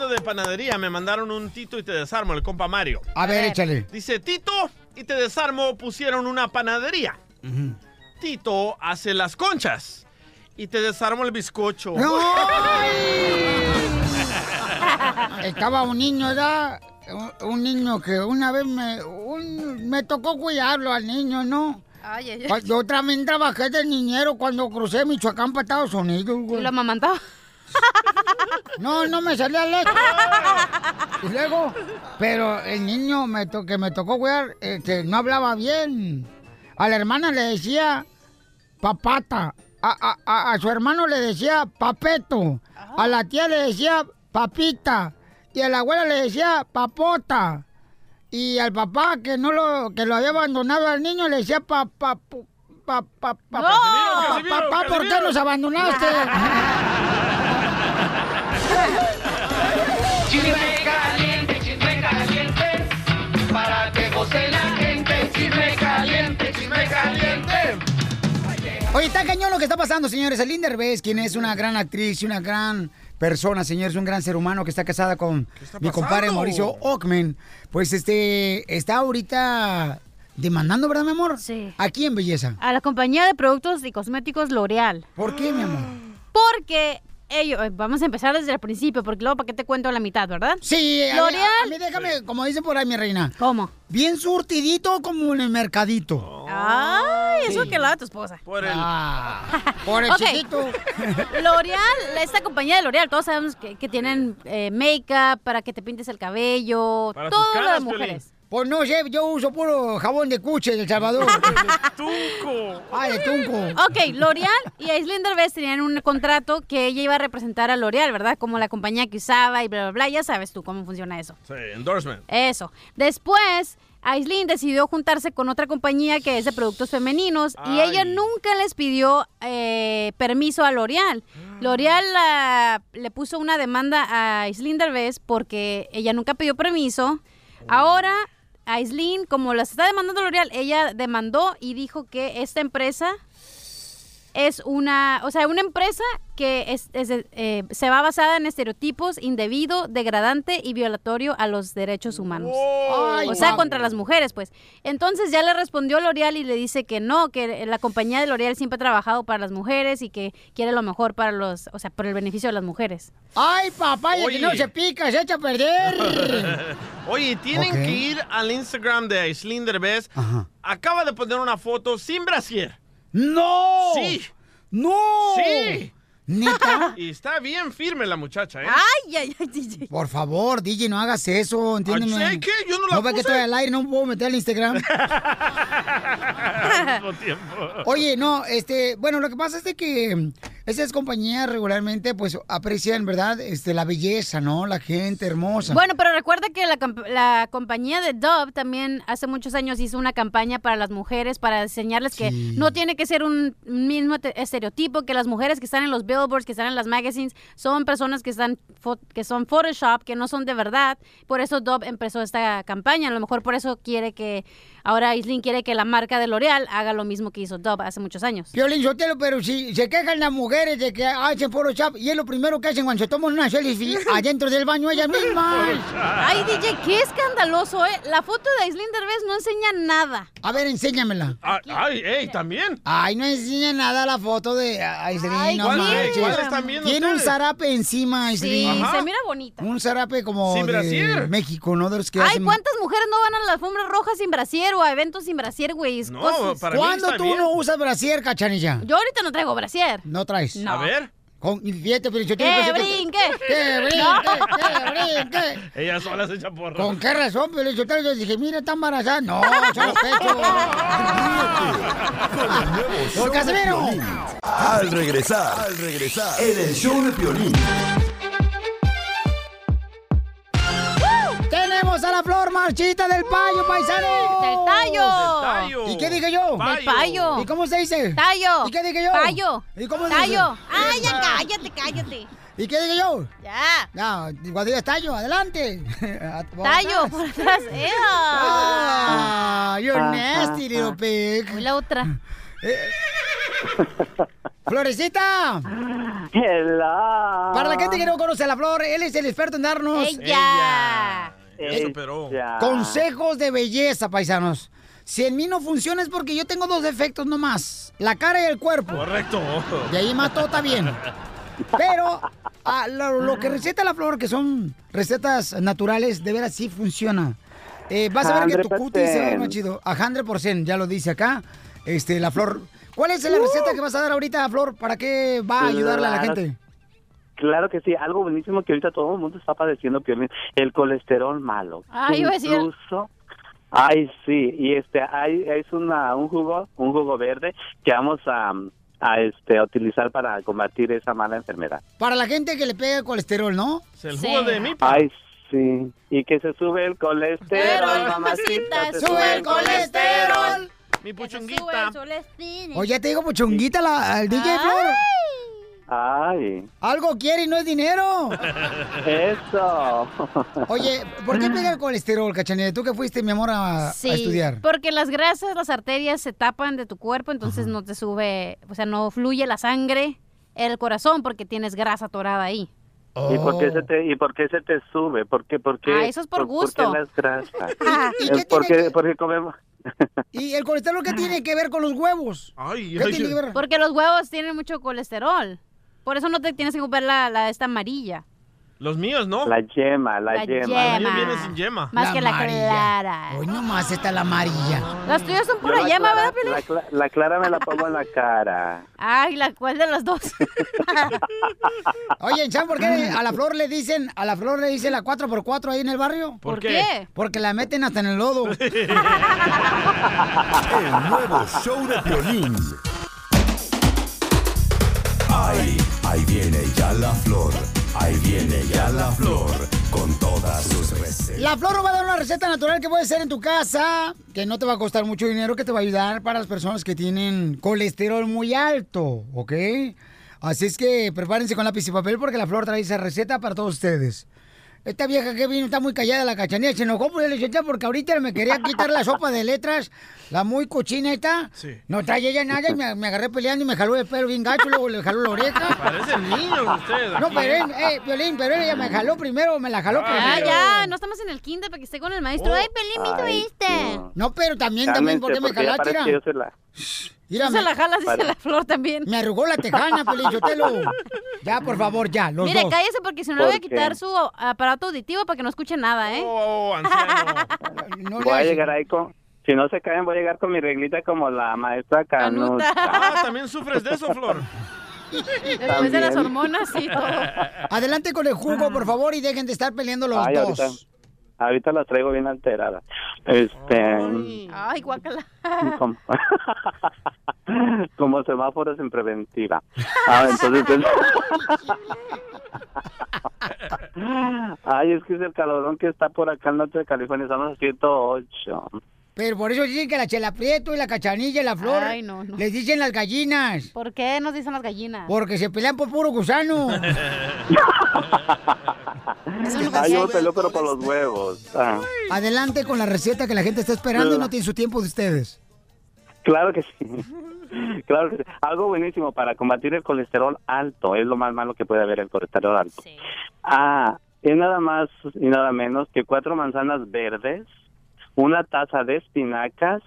Hablando de panadería, me mandaron un Tito y te desarmo, el compa Mario. A ver, échale. Dice, Tito y te desarmo pusieron una panadería. Tito hace las conchas y te desarmo el bizcocho. [LAUGHS] Estaba un niño, ¿verdad? Un- Un niño que una vez me, un- me tocó cuidarlo al niño, ¿no? Ay, ay, Yo también trabajé de niñero cuando crucé Michoacán para Estados Unidos, Y güey. lo amamantaba. No, no me salía leche. Y luego, pero el niño me to- que me tocó cuidar, este, no hablaba bien. A la hermana le decía papata a, a- a- su hermano le decía papeto, a la tía le decía papita y a la abuela le decía papota y al papá que no lo que lo había abandonado al niño le decía papá papá ¿por qué nos abandonaste? [LAUGHS] Chisme caliente, chisme caliente, para que goce la gente. Chisme caliente, chisme caliente. Oye, está cañón lo que está pasando, señores. El Derbez, quien es una gran actriz y una gran persona, señores, un gran ser humano que está casada con mi compadre? Mauricio Ockman, pues este está ahorita demandando, ¿verdad, mi amor? Sí. Aquí en Belleza. A la compañía de productos y cosméticos L'Oreal. ¿Por qué, mi amor? Porque ellos, eh, vamos a empezar desde el principio, porque luego para qué te cuento la mitad, ¿verdad? Sí, a, L'Oreal. a- a mí déjame, como dicen por ahí, mi reina. ¿Cómo? Bien surtidito como en el mercadito. Ay, eso Sí. que lo da tu esposa. Por el... Ah, por el [LAUGHS] chiquito. [LAUGHS] L'Oreal, esta compañía de L'Oreal, todos sabemos que, que tienen eh, make-up para que te pintes el cabello, Para todo tus lo de mujeres. Pues no sé, yo uso puro jabón de cuche [LAUGHS] de El Salvador. Tunco. Ay, de tunco. Ok, L'Oreal y Aislinn Derbez tenían un contrato que ella iba a representar a L'Oreal, ¿verdad? Como la compañía que usaba y bla, bla, bla. Ya sabes tú cómo funciona eso. Sí, endorsement. Eso. Después, Aislinn decidió juntarse con otra compañía que es de productos femeninos y ella nunca les pidió eh, permiso a L'Oreal. L'Oreal la- le puso una demanda a Aislinn Derbez porque ella nunca pidió permiso. Ahora, Aislinn, como las está demandando L'Oreal, ella demandó y dijo que esta empresa es una, o sea, una empresa que es, es, eh, se va basada en estereotipos indebido, degradante y violatorio a los derechos humanos. Ay, o sea, contra las mujeres, pues. Entonces ya le respondió L'Oreal y le dice que no, que la compañía de L'Oreal siempre ha trabajado para las mujeres y que quiere lo mejor para los, o sea, por el beneficio de las mujeres. Ay, papaya, que Oye. no se pica, se echa a perder. [LAUGHS] Oye, tienen que ir al Instagram de Aislinn Derbez. Acaba de poner una foto sin brasier. ¡No! Sí. ¡No! Sí. ¿Neta? [LAUGHS] Y está bien firme la muchacha, ¿eh? Ay, ay, ay, DJ. Por favor, DJ, no hagas eso, entiéndeme. Ay, ¿qué? Yo no la No ve que puse. estoy al aire, no puedo meter al Instagram. [LAUGHS] Al mismo tiempo. Oye, no, este, bueno, lo que pasa es de que esas compañías regularmente, pues, aprecian, ¿verdad? Este, la belleza, ¿no? La gente hermosa. Bueno, pero recuerda que la, la compañía de Dove también hace muchos años hizo una campaña para las mujeres para enseñarles que no tiene que ser un mismo te- estereotipo, que las mujeres que están en los billboards, que están en las magazines, son personas que están que son Photoshop, que no son de verdad. Por eso Dove empezó esta campaña. A lo mejor por eso quiere que ahora Islin quiere que la marca de L'Oreal haga lo mismo que hizo Dove hace muchos años. Violín Sotelo, pero si se quejan las mujeres de que hacen Photoshop y es lo primero que hacen cuando se toman una selfie [LAUGHS] adentro del baño ellas mismas. Ay, DJ, qué escandaloso, ¿eh? La foto de Aislinn Derbez no enseña nada. A ver, enséñamela. Ay, ay, ey, también. Ay, no enseña nada la foto de Aislinn, Ay, no ¿cuál- manches. cuál están viendo Tiene un zarape encima, Sí, Aislinn. se mira bonita. Un zarape como Sin de brasier. México, ¿no? De los que Ay, hacen... ¿cuántas mujeres no van a la alfombra roja sin brasier o a eventos sin brasier, güey? No, cosas- para mí ¿Cuándo está tú bien. no usas brasier, cachanilla? Yo ahorita no traigo brasier. No traes. No. A ver. Con, fíjate, pero yo ¡Que pensé [LAUGHS] que- brinque! ¡Que brinque! ¡Que brinque! Ella sola se echa porra. ¿Con qué razón? Pero yo, dije, mira, está embarazada. No, son [LAUGHS] los pechos. Con el nuevo show de Casimiro! Al regresar, al regresar, en el show de Piolín. Tenemos a la flor marchita del payo, paisano. ¡Del tallo! Del tallo. ¿Y qué dije yo? ¡Del payo! ¿Y cómo se dice? ¡Tallo! ¿Y qué dije yo? ¡Tallo! ¿Y cómo se dice? ¡Tallo! ¡Ay, ya cállate, cállate! ¿Y qué dije yo? Ya. No, digas tallo, adelante. [LAUGHS] ¡Tallo! Por atrás. [LAUGHS] ¡Ea! Ah, you're nasty, little pig. Y la otra. Florecita. Hello. Para la gente que no conoce a la flor, él es el experto en darnos ¡Ella! Ya superó. Ya. consejos de belleza, paisanos. Si en mí no funciona es porque yo tengo dos defectos nomás. La cara y el cuerpo. Correcto. Y ahí más todo está bien. Pero ah, lo, lo que receta la flor, que son recetas naturales, de veras sí funciona. Eh, vas a ver que tu cutis se ve más chido. A 100%, ya lo dice acá. Este, la flor. ¿Cuál es la receta que vas a dar ahorita, Flor? ¿Para qué va a ayudarle a la Claro. gente? Claro que sí, algo buenísimo que ahorita todo el mundo está padeciendo, Piolín, el colesterol malo. Ay, iba a decir- Incluso, ay, sí, y este, hay, es una, un jugo, un jugo verde que vamos a, a este a utilizar para combatir esa mala enfermedad. Para la gente que le pega el colesterol, ¿no? el jugo de mipa. Ay, sí. Y que se sube el colesterol, Pero, mamacita, se sube el colesterol. Mi puchunguita. Oye, te digo puchunguita la, al DJ Flor. Ay, Algo quiere y no es dinero. eso. Oye, ¿por qué pega el colesterol, cachanilla? Tú que fuiste, mi amor, a, a Sí, estudiar. porque las grasas, las arterias se tapan de tu cuerpo, entonces no te sube, o sea, no fluye la sangre el corazón porque tienes grasa atorada ahí. ¿Y por qué se te y por qué se te sube? ¿Por qué por qué? Ah, eso es por gusto. ¿Por qué las grasas? [LAUGHS] ¿Y Es qué porque comemos ¿Y el colesterol qué tiene que ver con los huevos? Ay, ¿Qué tiene que ver? Porque los huevos tienen mucho colesterol. Por eso no te tienes que comprar la, la esta amarilla. Los míos, ¿no? la yema, la, La yema. yema. Viene sin yema. Más que la amarilla. clara. Hoy nomás está la amarilla. Las tuyas son pura la yema, clara- ¿verdad, Piolín? la, cla- la clara me la pongo en la cara. [LAUGHS] Ay, ¿la cuál de las dos? [LAUGHS] Oye, ¿saben por qué a la flor le dicen, a la flor le dicen la 4x4 ahí en el barrio? ¿Por qué? Porque la meten hasta en el lodo. [LAUGHS] El nuevo show de Piolín. Ahí, ahí viene ya la flor. Ahí viene ya la flor. Con todas sus recetas. La flor nos va a dar una receta natural que puedes hacer en tu casa, que no te va a costar mucho dinero, que te va a ayudar para las personas que tienen colesterol muy alto, ¿ok? Así es que prepárense con lápiz y papel porque la flor trae esa receta para todos ustedes. Esta vieja que vino está muy callada, la cachanilla. Se enojó por el licenciado porque ahorita me quería quitar la sopa de letras, la muy cochina esta. Sí. No trae ella nada y me, me agarré peleando y me jaló el pelo bien gacho, luego le jaló la oreja. [LAUGHS] Parecen niños ustedes. No, aquí, pero, ¿eh? él, eh, Violín, pero ella me jaló primero, me la jaló Ah, primero. ya, no estamos en el kinder para que esté con el maestro. Oh. Ay, Pelín, ¿me tuviste? no. No, pero también, también, ¿por qué me Cálmense, porque ya jalaste? la- Mira, Tú se la jalas, dice la flor también. me arrugó la tejana, Pelín, Sotelo. Ya, por favor, ya, los Mire, dos. cállese porque si no le voy a ¿Por quitar qué? su aparato auditivo para que no escuche nada, ¿eh? Oh, anciano. No le Voy a llegar ahí con si no se caen voy a llegar con mi reglita como la maestra Canuta. Ah, ¿también sufres de eso, Flor? [LAUGHS] Después de las hormonas y todo. Adelante con el jugo, por favor, y dejen de estar peleando los Ay, dos. ahorita, ahorita la traigo bien alterada. Este Ay. Ay, guácala. como, [LAUGHS] como semáforos en preventiva. Ah, entonces [LAUGHS] Ay, es que es el calorón que está por acá al norte de California, estamos a 108. Pero por eso dicen que la chela prieto y la cachanilla y la flor Ay, no, no. les dicen las gallinas. ¿Por qué nos dicen las gallinas? Porque se pelean por puro gusano. [LAUGHS] Ay, yo me peleo pero por los huevos. Ah, Adelante con la receta que la gente está esperando y no tiene su tiempo de ustedes. claro que sí. [LAUGHS] Claro que sí. Algo buenísimo para combatir el colesterol alto. Es lo más malo que puede haber el colesterol alto. Sí. Ah, es nada más y nada menos que cuatro manzanas verdes, una taza de espinacas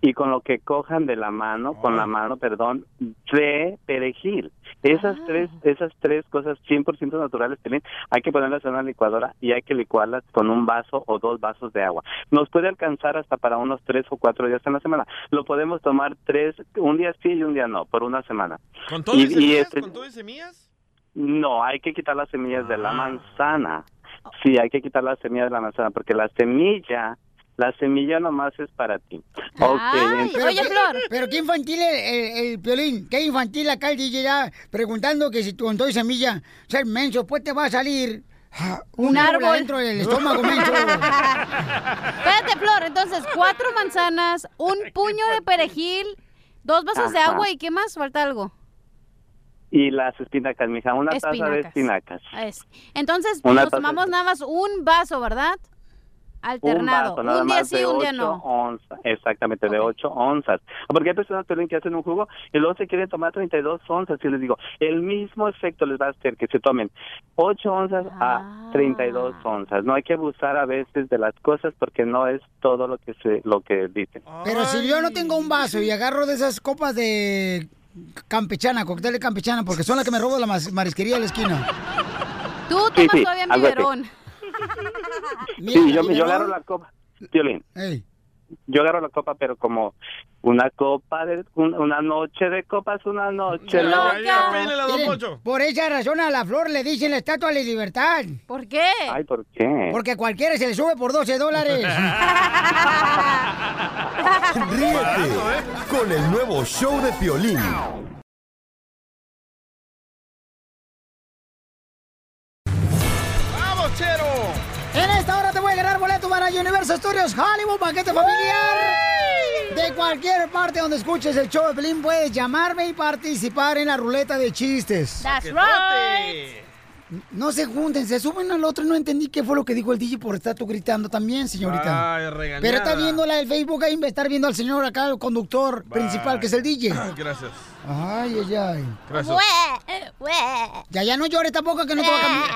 y con lo que cojan de la mano, con la mano, perdón, de perejil. Esas Ah. tres, esas tres cosas 100% naturales tienen, hay que ponerlas en una licuadora y hay que licuarlas con un vaso o dos vasos de agua. Nos puede alcanzar hasta para unos tres o cuatro días en la semana. Lo podemos tomar tres, un día sí y un día no, por una semana. ¿Con todo Y- semillas? este- ¿Con todo semillas? No, hay que quitar las semillas de la Ah. manzana. Sí, hay que quitar las semillas de la manzana porque la semilla, la semilla nomás es para ti. Ok, Ay, entonces- oye, Flor. Pero qué infantil el, el, el piolín, qué infantil acá el DJ ya preguntando que si tú con todo semilla, ser menso, pues te va a salir un, Un árbol dentro del estómago, menso. [LAUGHS] Espérate, Flor. Entonces, cuatro manzanas, un puño de perejil, dos vasos de agua y ¿qué más? Falta algo. y las espinacas, mija, una taza de Espinacas. Es. Entonces, Una nos tomamos de- nada más un vaso, ¿verdad? Alternado. Un vaso, nada día más sí, de un día 8 no. onzas, exactamente, de Ok. 8 onzas. Porque hay personas que hacen un jugo y luego se quieren tomar 32 onzas. Y les digo, el mismo efecto les va a hacer que se tomen 8 onzas Ah. a 32 onzas. No hay que abusar a veces de las cosas porque no es todo lo que se lo que dicen. Pero si yo no tengo un vaso y agarro de esas copas de campechana, cóctel de campechana, porque son las que me robo de la marisquería de la esquina. Tú tomas Sí, sí, todavía así. verón. [LAUGHS] [LAUGHS] Sí, yo, yo agarro la copa. Violín. Yo agarro la copa, pero como una copa, de, una noche de copas, una noche loca. Miren, por esa razón a la flor le dicen la estatua de la libertad. ¿Por qué? Ay, ¿por qué? Porque cualquiera se le sube por 12 dólares. [LAUGHS] Ríete con el nuevo show de Piolín. ¡Vamos, Chero! En esta hora te voy a ganar boleto para Universal Studios Hollywood, paquete familiar. De cualquier parte donde escuches el show de Pelín, puedes llamarme y participar en la ruleta de chistes. That's right. No se junten, se suben al otro. No entendí qué fue lo que dijo el DJ por estar tú gritando también, señorita. Ay, regañada. Pero está viendo la del Facebook ahí, estar viendo al señor acá, el conductor principal, que es el DJ. Gracias. Ay, ay, ay. Gracias. Ya, ya no llores tampoco, que no te va a cambiar.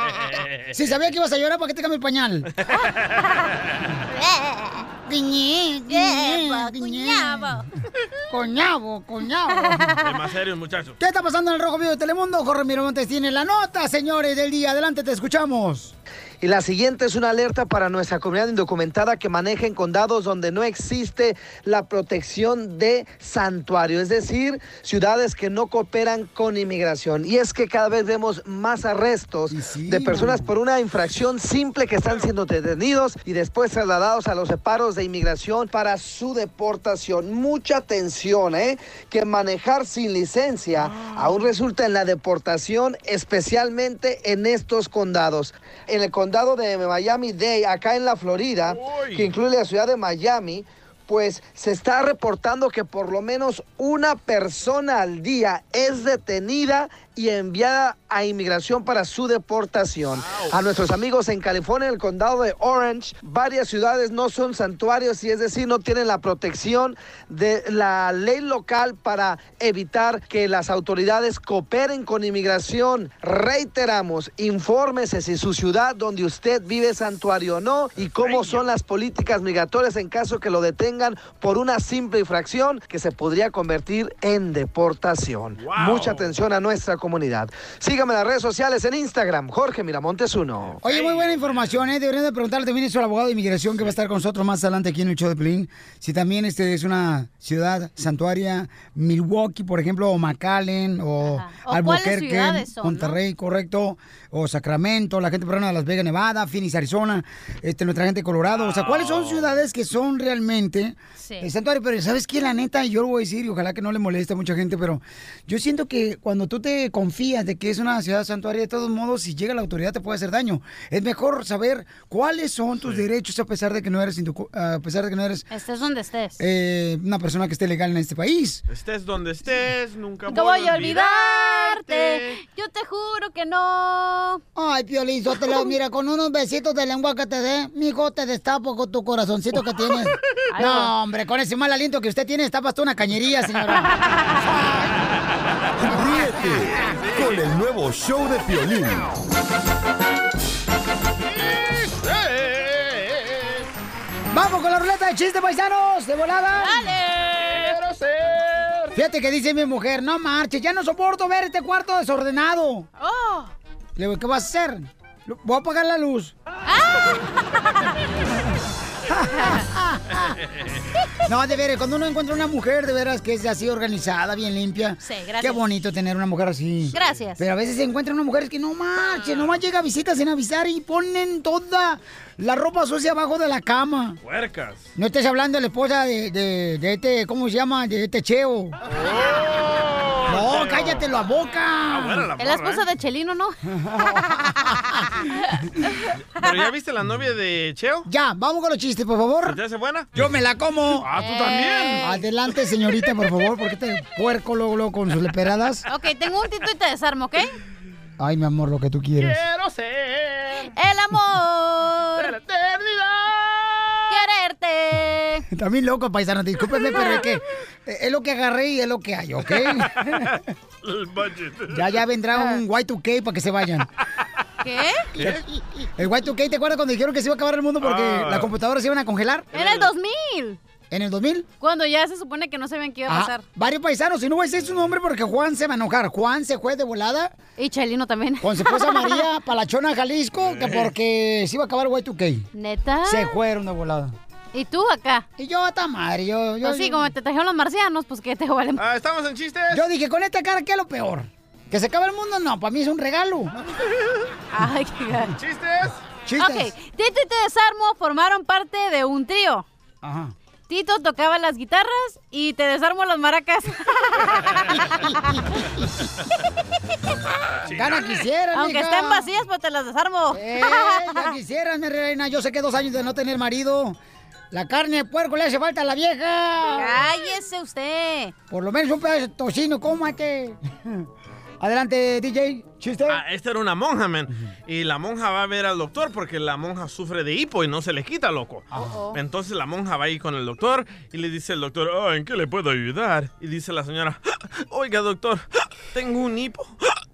[LAUGHS] Si sabía que ibas a llorar, ¿para qué te cambio el pañal? [LAUGHS] [LAUGHS] Guiñé, guiñé, guiñé. Coñabo, coñabo. Es más serio, muchachos. ¿Qué está pasando en el Rojo Vivo de Telemundo? Jorge Miramontes tiene la nota, señores, del día. Adelante, te escuchamos. Y la siguiente es una alerta para nuestra comunidad indocumentada que maneja en condados donde no existe la protección de santuario, es decir, ciudades que no cooperan con inmigración. Y es que cada vez vemos más arrestos de personas por una infracción simple que están siendo detenidos y después trasladados a los separos de inmigración para su deportación. Mucha atención, ¿eh? Que manejar sin licencia aún resulta en la deportación, especialmente en estos condados. En el condado de Miami-Dade, acá en la Florida, que incluye la ciudad de Miami, pues se está reportando que por lo menos una persona al día es detenida y enviada a inmigración para su deportación. A nuestros amigos en California, en el condado de Orange, varias ciudades no son santuarios y es decir, no tienen la protección de la ley local para evitar que las autoridades cooperen con inmigración. Reiteramos, infórmese si su ciudad donde usted vive es santuario o no y cómo son las políticas migratorias en caso que lo detengan por una simple infracción que se podría convertir en deportación. Mucha atención a nuestra comunidad. Sígame en las redes sociales en Instagram, Jorge Miramontes 1. Oye, muy buena información, ¿eh? Deberían de preguntarle también eso al abogado de inmigración que va a estar con nosotros más adelante aquí en el show de Pelín. Si también este es una ciudad santuaria, Milwaukee, por ejemplo, o McAllen, o. ¿O cuáles Albuquerque, ciudades son, Monterrey, correcto, o Sacramento, la gente peruana de Las Vegas, Nevada, Phoenix, Arizona, este, nuestra gente de Colorado. O sea, ¿cuáles son ciudades que son realmente Sí. eh, santuario? Pero ¿sabes qué? La neta, yo lo voy a decir y ojalá que no le moleste a mucha gente, pero yo siento que cuando tú te confías de que es una ciudad santuaria, de todos modos, si llega la autoridad te puede hacer daño. Es mejor saber cuáles son tus derechos a pesar de que no eres, a pesar de que no eres Estés donde estés. eh, una persona que esté legal en este país. Estés donde estés, nunca Nunca voy a olvidarte. Yo te juro que no. Ay, Piolín, Sotelo, [LAUGHS] mira, con unos besitos de lengua que te dé, mijo, te destapo con tu corazoncito que tienes. [LAUGHS] Ay, No, no. hombre, con ese mal aliento que usted tiene, destapas tú una cañería, señora. [LAUGHS] Ríete con el nuevo show de Piolín. Vamos con la ruleta de chistes, paisanos, de volada. ¡Dale! Quiero ser. Fíjate que dice mi mujer, no marches, ya no soporto ver este cuarto desordenado. ¡Oh! Le digo, ¿qué vas a hacer? "Lo- Voy a apagar la luz. [LAUGHS] [LAUGHS] No, de veras, cuando uno encuentra una mujer de veras que es así organizada, bien limpia. Sí, gracias. Qué bonito tener una mujer así. Gracias. Pero a veces se encuentran unas mujeres que no marchen, nomás llega a visitas sin avisar y ponen toda la ropa sucia abajo de la cama. Puercas. No estés hablando de la esposa de, de, de este, ¿cómo se llama? De este Cheo. No, cállate la boca. la Es la esposa de Chelino, ¿no? [LAUGHS] ¿Pero ya viste la novia de Cheo? Ya, vamos con los chistes, por favor. ¿Te hace buena? Yo me la como. Ah, tú también. Adelante, señorita, por favor, porque te puerco luego, luego con sus leperadas. Ok, tengo un tito y te desarmo, ¿ok? Ay, mi amor, lo que tú quieres. Quiero ser. El amor. De la eternidad. Quererte. [LAUGHS] También loco, paisano, discúlpeme, pero es que eh, es lo que agarré y es lo que hay, ¿ok? [LAUGHS] El budget. Ya, ya vendrá un Y2K para que se vayan. ¿Qué? ¿Qué? El Y2K, ¿te acuerdas cuando dijeron que se iba a acabar el mundo porque Ah. las computadoras se iban a congelar? En el 2000. ¿En el 2000? Cuando ya se supone que no sabían qué iba a Ah, pasar. varios paisanos, y no voy a decir su nombre porque Juan se va a enojar. Juan se fue de volada Y Chelino también. con su esposa [LAUGHS] María Palachona, Jalisco, que porque se iba a acabar el Y2K. ¿Neta? Se fueron de volada. ¿Y tú acá? Y yo a tamar, yo, yo, Pues sí, yo- como te trajeron los marcianos, pues que te valen. Ah, ¿Estamos en chistes? yo dije, con esta cara, ¿qué es lo peor? ¿Que se acabe el mundo? No, para mí es un regalo. [LAUGHS] Ay, qué gacho. ¿Chistes? Chistes. Ok, Tito y te desarmo formaron parte de un trío. Ajá. Tito tocaba las guitarras y te desarmo las maracas. [LAUGHS] Gana quisiera, Aunque mija. estén vacías, pues te las desarmo. Eh, ya quisieras, mi reina. Yo sé que dos años de no tener marido. La carne de puerco le hace falta a la vieja. Cállese usted. Por lo menos un pedazo de tocino, cómate. [LAUGHS] Adelante, DJ. ¿Chiste? Ah, esta era una monja, man. Y la monja va a ver al doctor porque la monja sufre de hipo y no se le quita, loco. Entonces la monja va a ir con el doctor y le dice el doctor, "Ah, ¿en qué le puedo ayudar? Y dice la señora, oiga, doctor, tengo un hipo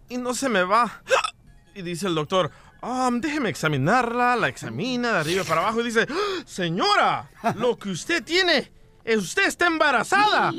y no se me va. Y dice el doctor, "Ah, déjeme examinarla, la examina de arriba para abajo y dice, "Ah, señora, lo que usted tiene, es usted está embarazada.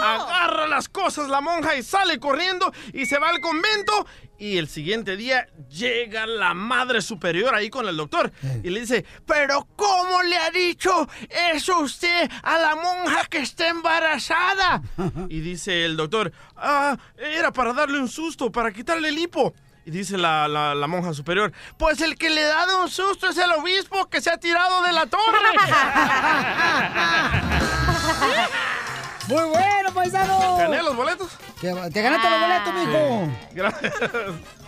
Agarra las cosas la monja y sale corriendo y se va al convento. Y el siguiente día llega la madre superior ahí con el doctor y le dice, pero ¿cómo le ha dicho eso usted a la monja que está embarazada? [LAUGHS] Y dice el doctor, ah, era para darle un susto, para quitarle el hipo. Y dice la, la- la monja superior, pues el que le da de un susto es el obispo que se ha tirado de la torre. [LAUGHS] Muy bueno, paisano. ¿Gané los boletos? Te, te ganaste los boletos, mijo. Gracias.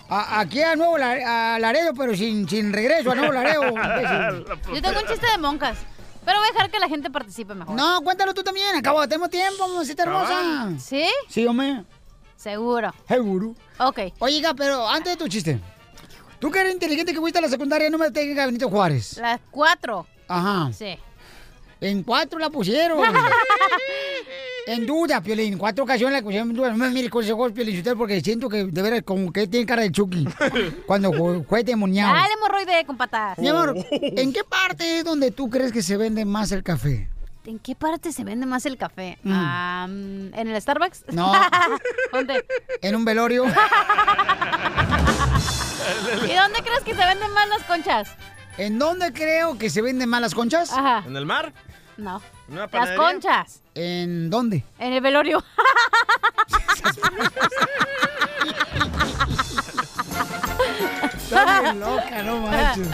A- aquí a Nuevo La- a Laredo, pero sin, sin regreso a Nuevo Laredo. [LAUGHS] Yo tengo un chiste de monjas. Pero voy a dejar que la gente participe mejor. No, cuéntalo tú también. Acabo, tenemos tiempo, mamacita hermosa. ¿Sí? Sí, hombre. Seguro. Seguro. Ok. Oiga, pero antes de tu chiste. Tú que eres inteligente que fuiste a la secundaria, no me tengas Benito Juárez. Las cuatro. Ajá. Sí. En cuatro la pusieron. [LAUGHS] en duda, Piolín. En cuatro ocasiones la pusieron en duda. No me mire con ese ojos, Piolín, usted, porque siento que de veras como que tiene cara de Chucky. [LAUGHS] cuando fue, demoniado. Dale, hemorroide con patas. Mi amor, ¿en qué parte es donde tú crees que se vende más el café? ¿En qué parte se vende más el café? Mm. ¿En el Starbucks? No. [LAUGHS] ¿Dónde? En un velorio. [LAUGHS] ¿Y dónde crees que se venden más las conchas? ¿En dónde creo que se venden más las conchas? Ajá. ¿En el mar? No. ¿En una Las conchas. ¿En dónde? En el velorio. [LAUGHS] Estás bien loca, no manches.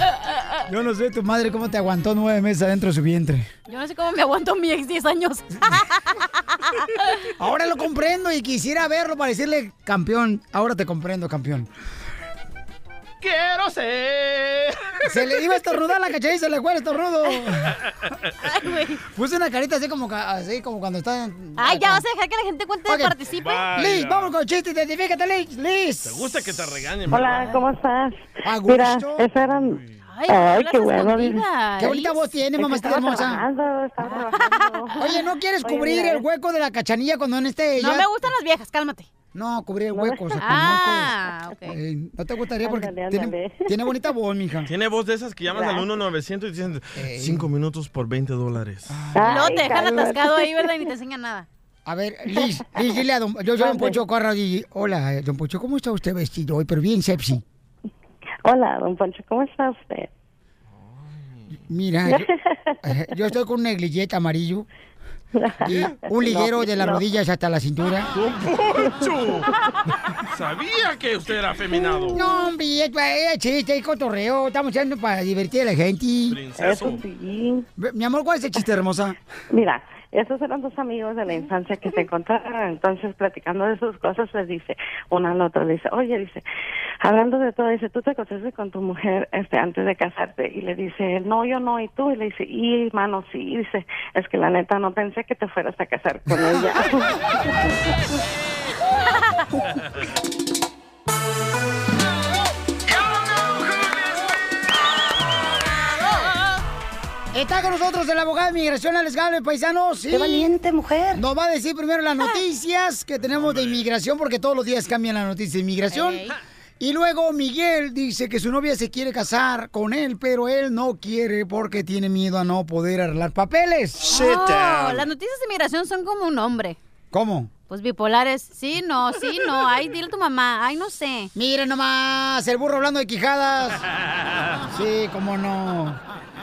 Yo no sé tu madre cómo te aguantó nueve meses adentro de su vientre. Yo no sé cómo me aguantó mi ex 10 años. [LAUGHS] Ahora lo comprendo y quisiera verlo para decirle campeón. Ahora te comprendo, campeón. Quiero ser. Se le iba a estornudar la cacharilla y se le fue el estornudo. Puse una carita así como, así como cuando está... Ay, ya vas a dejar que la gente cuente y participe. Vaya. Liz, vamos con el chiste, identifícate, Liz. Liz. ¿Te gusta que te regañen? Hola? ¿cómo estás? A Mira, gusto. eso eran... Ay, Ay, qué bueno. Qué bonita voz tiene, Es que mamacita estaba hermosa. trabajando, trabajando. Oye, ¿no quieres Oye, cubrir mira, el hueco de la cachanilla cuando no esté ella? No me gustan las viejas, cálmate. No, cubrir el hueco, o sea, Ah, ok. Eh, no te gustaría porque Ándale, tiene, ándale. tiene bonita voz, mija. Tiene voz de esas que llamas al Gracias. 1-900 y dicen 5 minutos por 20 dólares. Ay, te dejan atascado ahí, ¿verdad? Y ni te enseñan nada. A ver, Liz, Liz, dile a don... Yo soy don. Poncho Corra y... Hola, eh, don Poncho, ¿cómo está usted vestido hoy? Pero bien sepsi. Hola, don Poncho, ¿cómo está usted? Mira, yo, [LAUGHS] eh, yo estoy con un neglillete amarillo [LAUGHS] un liguero de las no. rodillas hasta la cintura. [LAUGHS] ¡Don Poncho! Sabía que usted era afeminado. No, hombre, es, es chiste, es cotorreo. Estamos haciendo para divertir a la gente. Eso sí. Mi amor, ¿cuál es el chiste, hermosa? Mira, esos eran dos amigos de la infancia que se encontraron. Entonces, platicando de sus cosas, les dice uno al otro, le dice, oye, dice, hablando de todo, dice, tú te acostaste con tu mujer este antes de casarte. Y le dice, no, yo no, y tú. Y le dice, y mano, sí. Y dice, es que la neta no pensé que te fueras a casar con ella. [LAUGHS] Está con nosotros el abogado de inmigración, Alex Gable, paisanos. Qué valiente mujer. Nos va a decir primero las noticias que tenemos de inmigración, porque todos los días cambian las noticias de inmigración. Ey. Y luego Miguel dice que su novia se quiere casar con él, pero él no quiere porque tiene miedo a no poder arreglar papeles. Oh, las noticias de migración son como un hombre. ¿Cómo? Pues bipolares. Sí, no, sí, no. Ay, dile a tu mamá. Ay, no sé. Mira nomás, el burro hablando de quijadas. [LAUGHS] Sí, cómo no.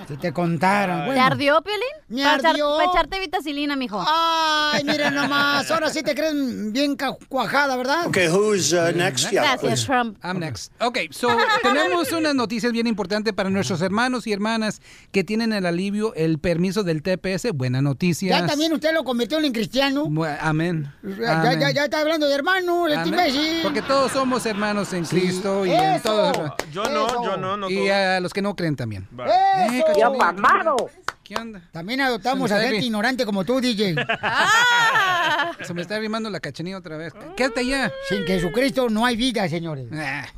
Si te contaron. ¿Te Bueno, ardió, Piolín? Me Para echar- ardió. para echarte vitacilina, mijo. Ay, mira nomás, ahora sí te crees bien cuajada, ¿verdad? Okay, who's uh, next? Yeah, please. Trump. I'm next. Ok, so [LAUGHS] tenemos unas noticias bien importantes para nuestros hermanos y hermanas que tienen el alivio, el permiso del TPS. Buena noticia. Ya también usted lo convirtió en cristiano. Amén. Ya, ya, ya, ya está hablando de hermano, Amén. imbécil. Porque todos somos hermanos en Cristo y en todo. Yo no, yo no, no Y a los que no creen también. ¡Eso! Mamado! ¿Qué onda? También adoptamos a gente ignorante como tú, DJ. [LAUGHS] Se me está arrimando la cachanilla otra vez. Quédate allá. Sin Jesucristo no hay vida, señores.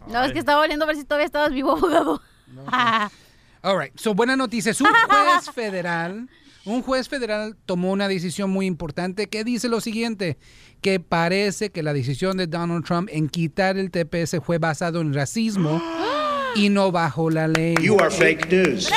No, es que estaba oliendo a ver si todavía estabas vivo, abogado. [LAUGHS] All right. So, buena noticia. Es un juez federal. Un juez federal tomó una decisión muy importante que dice lo siguiente, que parece que la decisión de Donald Trump en quitar el TPS fue basado en racismo [GASPS] y no bajo la ley. You are fake news.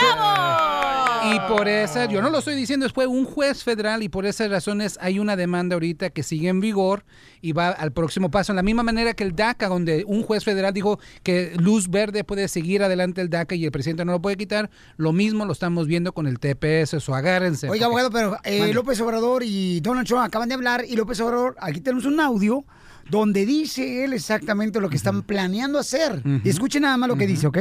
Y por esa, yo no lo estoy diciendo, fue un juez federal y por esas razones hay una demanda ahorita que sigue en vigor y va al próximo paso. En la misma manera que el DACA, donde un juez federal dijo que luz verde puede seguir adelante el DACA y el presidente no lo puede quitar, lo mismo lo estamos viendo con el TPS, o agárrense. Oiga, abogado, pero eh. López Obrador y Donald Trump acaban de hablar y López Obrador, aquí tenemos un audio donde dice él exactamente lo que están planeando hacer. Ujú. Y escuche nada más lo que dice, ¿ok?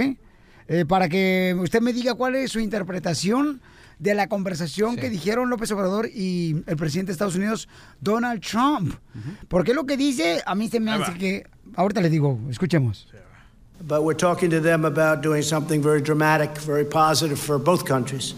Eh, para que usted me diga cuál es su interpretación de la conversación que dijeron López Obrador y el presidente de Estados Unidos, Donald Trump. Porque lo que dice, a mí se me hace que... Ahorita le digo, escuchemos. But we're talking to them about doing something very dramatic, very positive for both countries.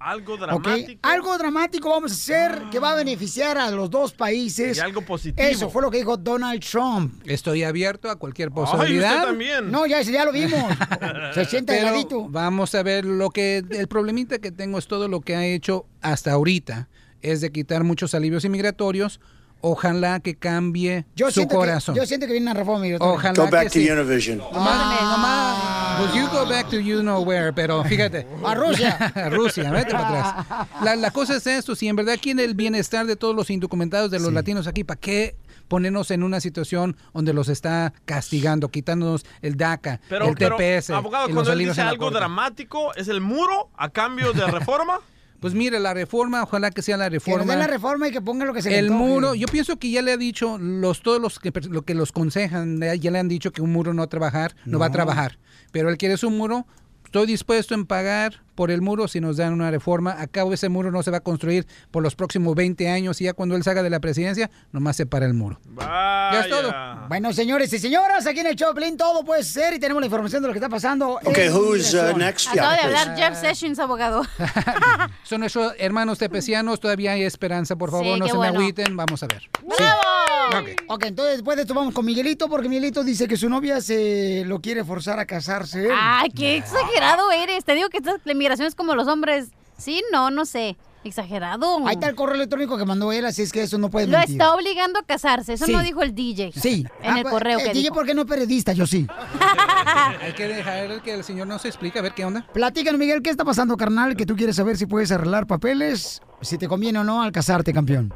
Algo dramático. Algo dramático vamos a hacer que va a beneficiar a los dos países. Y algo positivo. Eso fue lo que dijo Donald Trump. Estoy abierto a cualquier Ay, posibilidad. usted también. No, ya, ya lo vimos. [LAUGHS] Se siente Pero heladito. Vamos a ver lo que el problemita que tengo es todo lo que ha hecho hasta ahorita es de quitar muchos alivios inmigratorios. Ojalá que cambie Yo su corazón. que, yo siento que viene una reforma migratoria. Ojalá Go back que to sí. Univision. Nomás, nomás, pues you go back to you know where, pero fíjate. A Rusia. a Rusia, vete para atrás. La, la cosa es esto, si en verdad quiere el bienestar de todos los indocumentados, de los latinos aquí, ¿para qué ponernos en una situación donde los está castigando, quitándonos el DACA, Pero, el pero, TPS, abogado, y los cuando él dice algo corte? dramático, ¿es el muro a cambio de reforma? [LAUGHS] Pues mire, la reforma, ojalá que sea la Que reforma. den la reforma y que pongan lo que se el muro, yo pienso que ya le ha dicho, los todos los que, lo que los consejan, ya le han dicho que un muro no va a trabajar, no, va a No. trabajar. Pero él quiere su muro, estoy dispuesto en pagar por el muro si nos dan una reforma. A cabo ese muro no se va a construir por los próximos 20 años y ya cuando él salga de la presidencia, nomás se para el muro. Ya es todo. Bueno, señores y señoras, aquí en el Choplin todo puede ser y tenemos la información de lo que está pasando. Okay, en who's, uh, next? Acaba de Yeah, hablar Jeff Sessions, abogado. [LAUGHS] Son nuestros hermanos tepecianos, todavía hay esperanza, por favor, Sí, no se bueno. me agüiten, vamos a ver. Ok, ok, entonces después de esto vamos con Miguelito, porque Miguelito dice que su novia se lo quiere forzar a casarse. Ay, qué exagerado eres. Te digo que esta, la inmigración es como los hombres. Sí, no, no sé. Exagerado. Ahí está el correo electrónico que mandó él, así es que eso no puede Lo mentir. está obligando a casarse. Eso Sí. no dijo el DJ. Sí. En el Ah, correo eh, que DJ, dijo. ¿por qué no es periodista? Yo sí. [LAUGHS] Hay que dejar que el señor nos explique, a ver qué onda. Platícanos, Miguel, ¿qué está pasando, carnal? Que tú quieres saber si puedes arreglar papeles, si te conviene o no al casarte, campeón.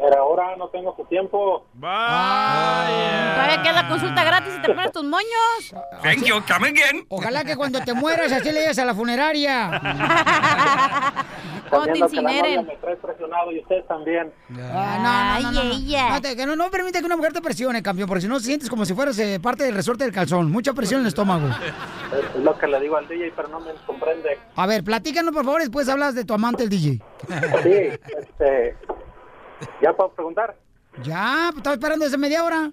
Pero ahora no tengo su tiempo. Todavía queda la consulta gratis y te pones tus moños. Thank you, come again. Ojalá que cuando te mueras así le llegues a la funeraria. [LAUGHS] ¿Cómo te incineren? Me trae presionado y usted también. Ah, no, no, no, no, no. No, te- no, no permite que una mujer te presione, campeón, porque si no sientes como si fueras eh, parte del resorte del calzón. Mucha presión en el estómago. Es es lo que le digo al DJ, pero no me comprende. A ver, platícanos, por favor, y después hablas de tu amante, el DJ. Sí, [LAUGHS] este. ¿Ya puedo preguntar? Ya, pues, estaba esperando desde media hora.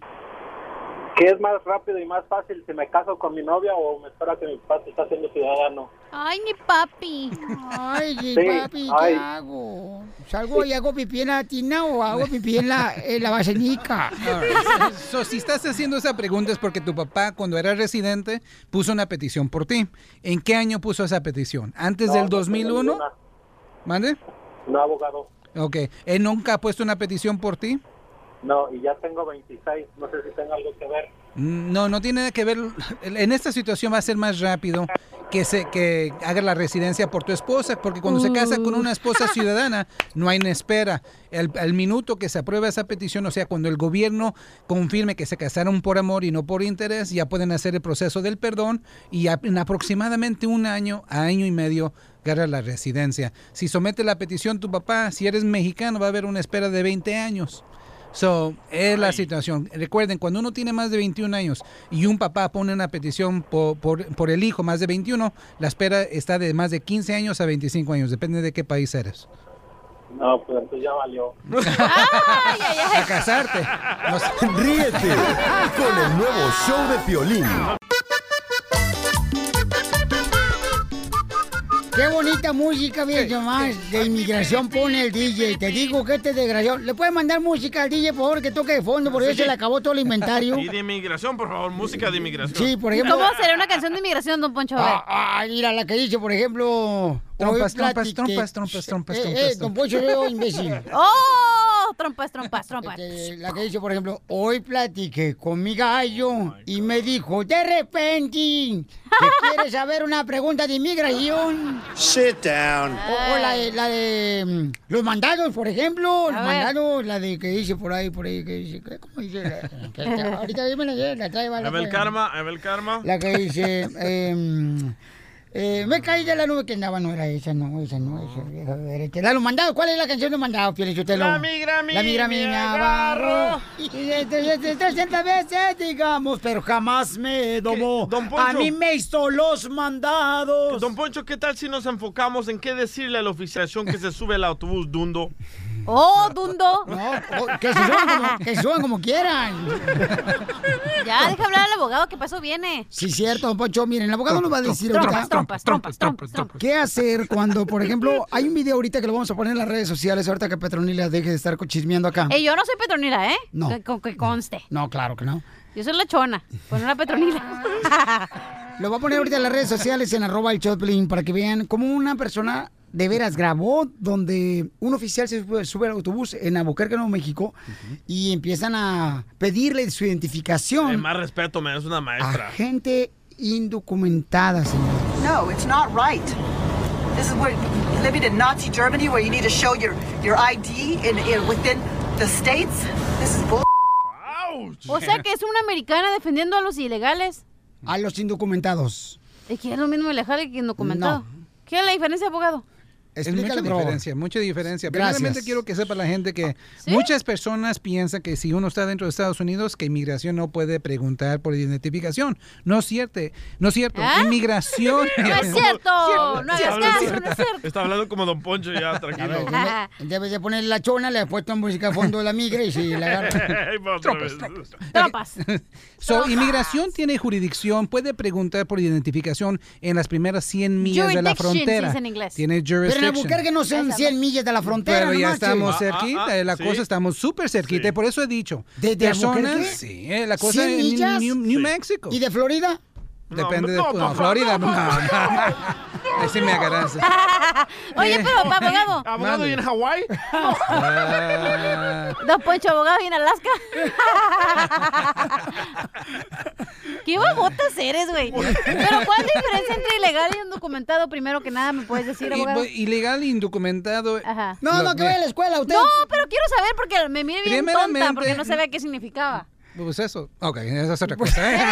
¿Qué es más rápido y más fácil si me caso con mi novia o me espera que mi papá se está haciendo ciudadano? Ay, mi papi. Ay, Sí, papi, ¿qué ay. hago? ¿Salgo y hago pipí en la tina o hago pipí en la, en la vasenica? [LAUGHS] Alright. So, si estás haciendo esa pregunta es porque tu papá, cuando era residente, puso una petición por ti. ¿En qué año puso esa petición? ¿Antes No, del no tengo 2001? ninguna. ¿Mande? No, abogado. Ok. ¿Él nunca ha puesto una petición por ti? No, y ya tengo 26. No sé si tenga algo que ver. No, no tiene nada que ver. En esta situación va a ser más rápido que se que haga la residencia por tu esposa, porque cuando se casa con una esposa ciudadana no hay una espera. El, el minuto que se aprueba esa petición, o sea, cuando el gobierno confirme que se casaron por amor y no por interés, ya pueden hacer el proceso del perdón y en aproximadamente un año a año y medio agarra la residencia. Si somete la petición tu papá, si eres mexicano, va a haber una espera de 20 años. So, es la situación. Recuerden, cuando uno tiene más de 21 años y un papá pone una petición por, por, por el hijo más de 21, la espera está de más de 15 años a 25 años, depende de qué país eres. No, pues entonces ya valió. A casarte. [LAUGHS] Ríete con el nuevo show de Piolín. Qué bonita música, viejo más. De inmigración pone el DJ. Te digo que este desgraciado. ¿Le puede mandar música al DJ, por favor, que toque de fondo? Porque ya se le acabó todo el inventario. Y de inmigración, por favor, música de inmigración. Sí, por ejemplo. ¿Cómo sería una canción de inmigración, don Poncho? Ah, ah, mira la que dice, por ejemplo. Trompas, trompas, platiqué- trompas, trompas, trompas, Eh, trompas, eh, don Poncho, yo, imbécil. ¡Oh! Trompas, trompas, [LAUGHS] trompas. Eh, La que dice, por ejemplo, hoy platiqué con mi gallo y me dijo, de repente, que quiere saber una pregunta de inmigración. Sit down. O, o la de, la de mm, los mandados, por ejemplo, los ver. mandados, la de que dice por ahí, por ahí, que dice, ¿qué? ¿cómo dice? La- que- ahorita dime la, la trae, la Abel trae. Karma, Abel Karma. La que dice, em, eh, me caí de la nube que andaba, no era esa, no, esa no, esa vieja derecha. La mandados, ¿cuál es la canción de los mandados, Pielichotelo? La migra, mi, La migra, mi, me agarro. Y de- de- 300 veces, digamos, pero jamás me domó. Don Poncho? A mí me hizo los mandados. Don Poncho, ¿qué tal si nos enfocamos en qué decirle a la oficialización que se sube al autobús Dundo? ¡Oh, Dundo! No, oh, que se suban como, que se suban como quieran. Ya, deja hablar al abogado, que paso viene. Sí, cierto, don Poncho. Miren, el abogado nos va a decir Trompas, ahorita trompas, trompas, trompas, trompas. qué hacer cuando, por ejemplo, hay un video ahorita que lo vamos a poner en las redes sociales, ahorita que Petronila deje de estar chismeando acá. Ey, yo no soy Petronila, ¿eh? No. Que, con- que conste. No, claro que no. Yo soy la chona, no la Petronila. Lo va a poner ahorita en las redes sociales en arroba el Choplin para que vean cómo una persona de veras grabó donde un oficial se sube, sube al autobús en Albuquerque, Nuevo México, y empiezan a pedirle su identificación más respeto, me es una a maestra. gente indocumentada, señor. No, it's not right. This is where living in Nazi Germany, where you need to show your your ID in, in within the states. This is bull. O sea que es una americana defendiendo a los ilegales. A los indocumentados. ¿Y que es lo mismo ilegal que indocumentado? ¿Qué es la diferencia, abogado? Es mucha favor. diferencia, mucha diferencia. Gracias. Primeramente quiero que sepa la gente que muchas personas piensan que si uno está dentro de Estados Unidos, que inmigración no puede preguntar por identificación. No es cierto, no es cierto. ¿Ah? Inmigración. [LAUGHS] No es [LAUGHS] cierto, no Está hagas caso, no es cierto. Está hablando como Don Poncho ya, [LAUGHS] tranquilo. Vez de poner la chona, le he puesto música a fondo de la migra y si la agarra. Vez. Trompas. So, inmigración tiene jurisdicción, puede preguntar por identificación en las primeras 100 millas de la frontera. dice en inglés. Tiene Pero en jurisdiction. Albuquerque no son 100 millas de la frontera, Pero no ya marches. estamos Ah, cerquita, ah, ah, la sí. cosa estamos súper cerquita y por eso he dicho. ¿Desde personas, Albuquerque? sí, eh, la cosa 100 en millas? New, New Mexico. ¿Y de Florida? Depende de no, Florida. no, No, no. no. [LAUGHS] Ahí sí me agarraste. [LAUGHS] Oye, pero abogado. [LAUGHS] ¿Abogado y en Hawái? Ah, Don Poncho, abogado y en Alaska. ¿Qué babotas eres, güey? Pero ¿cuál es la diferencia entre ilegal y undocumentado? Primero que nada, ¿me puedes decir, abogado? pues, ilegal e indocumentado. Ajá. No, no, que vaya a la escuela usted. No, pero quiero saber porque me mire bien tonta porque no sabía qué significaba. Pues eso. Ok, esa es otra cosa. ¿eh? [LAUGHS]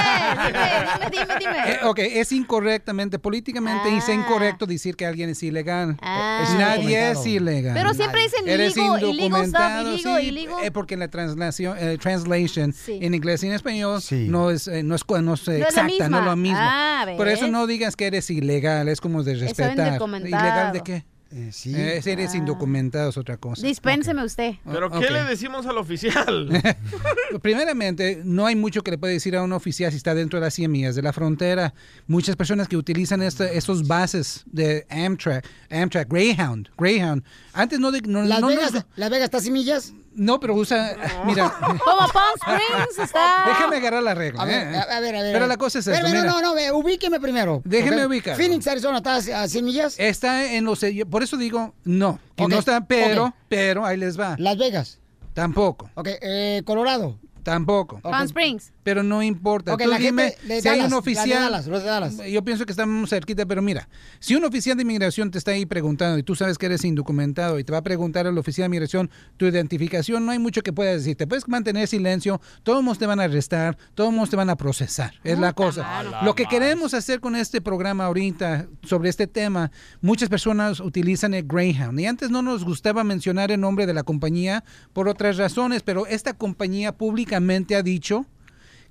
Eh, dime, dime, dime. Eh, ok, es incorrectamente, políticamente es Ah. incorrecto decir que alguien es ilegal. Ah. Es Es Nadie es ilegal. Pero siempre dicen Eres illegal, illegal stuff, indocumentado, illegal, sí, illegal. eh, porque la translación, eh, translation Sí. en inglés y en español Sí. no es, eh, no es, no es, eh, es exacta, no es lo mismo. Ah, Por eso no digas que eres ilegal, es como de respetar. ¿Ilegal de qué? Eh, sí. Eh, indocumentado es otra cosa. Dispénseme usted. ¿Pero qué le decimos al oficial? [LAUGHS] Primeramente, no hay mucho que le puede decir a un oficial si está dentro de las 100 millas de la frontera. Muchas personas que utilizan estos bases de Amtrak, Amtrak, Greyhound, Greyhound. Antes no, de- no, Las no, Vegas, no, Las Vegas está sin millas. No, pero usa, mira, [LAUGHS] Como Palm Springs está. déjame agarrar la regla. A ver, ¿eh? a, ver, a ver. Pero la cosa es esta, pero, no, no, ve, ubíqueme primero. Déjeme ubicar. Phoenix, Arizona, ¿está a 100 millas? Está en los, por eso digo no, que no está, pero, pero ahí les va. Las Vegas. Tampoco. Ok, eh, Colorado. Tampoco. Palm Springs. Pero no importa. Ok, Tú la dime de si hay Dallas, un la de oficial. Dallas, los de Dallas. Yo pienso que estamos cerquita, pero mira, si un oficial de inmigración te está ahí preguntando y tú sabes que eres indocumentado y te va a preguntar al oficial de inmigración tu identificación, no hay mucho que puedas decir. Te puedes mantener silencio, todos te van a arrestar, todos te van a procesar. Es la cosa. Lo que queremos hacer con este programa ahorita sobre este tema, muchas personas utilizan el Greyhound y antes no nos gustaba mencionar el nombre de la compañía por otras razones, pero esta compañía públicamente ha dicho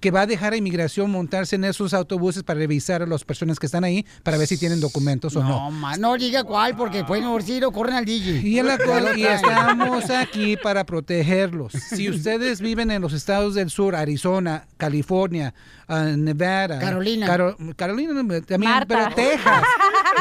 que va a dejar a inmigración montarse en esos autobuses para revisar a las personas que están ahí para ver si tienen documentos o No, no. ma, no diga cuál, porque pues mejor si corren al DJ. Y, en la Ya cual- lo y traen. estamos aquí para protegerlos. Si ustedes viven en los estados del sur, Arizona, California, ah, Nevada, Carolina. Caro- Carolina también, Marta. pero Texas,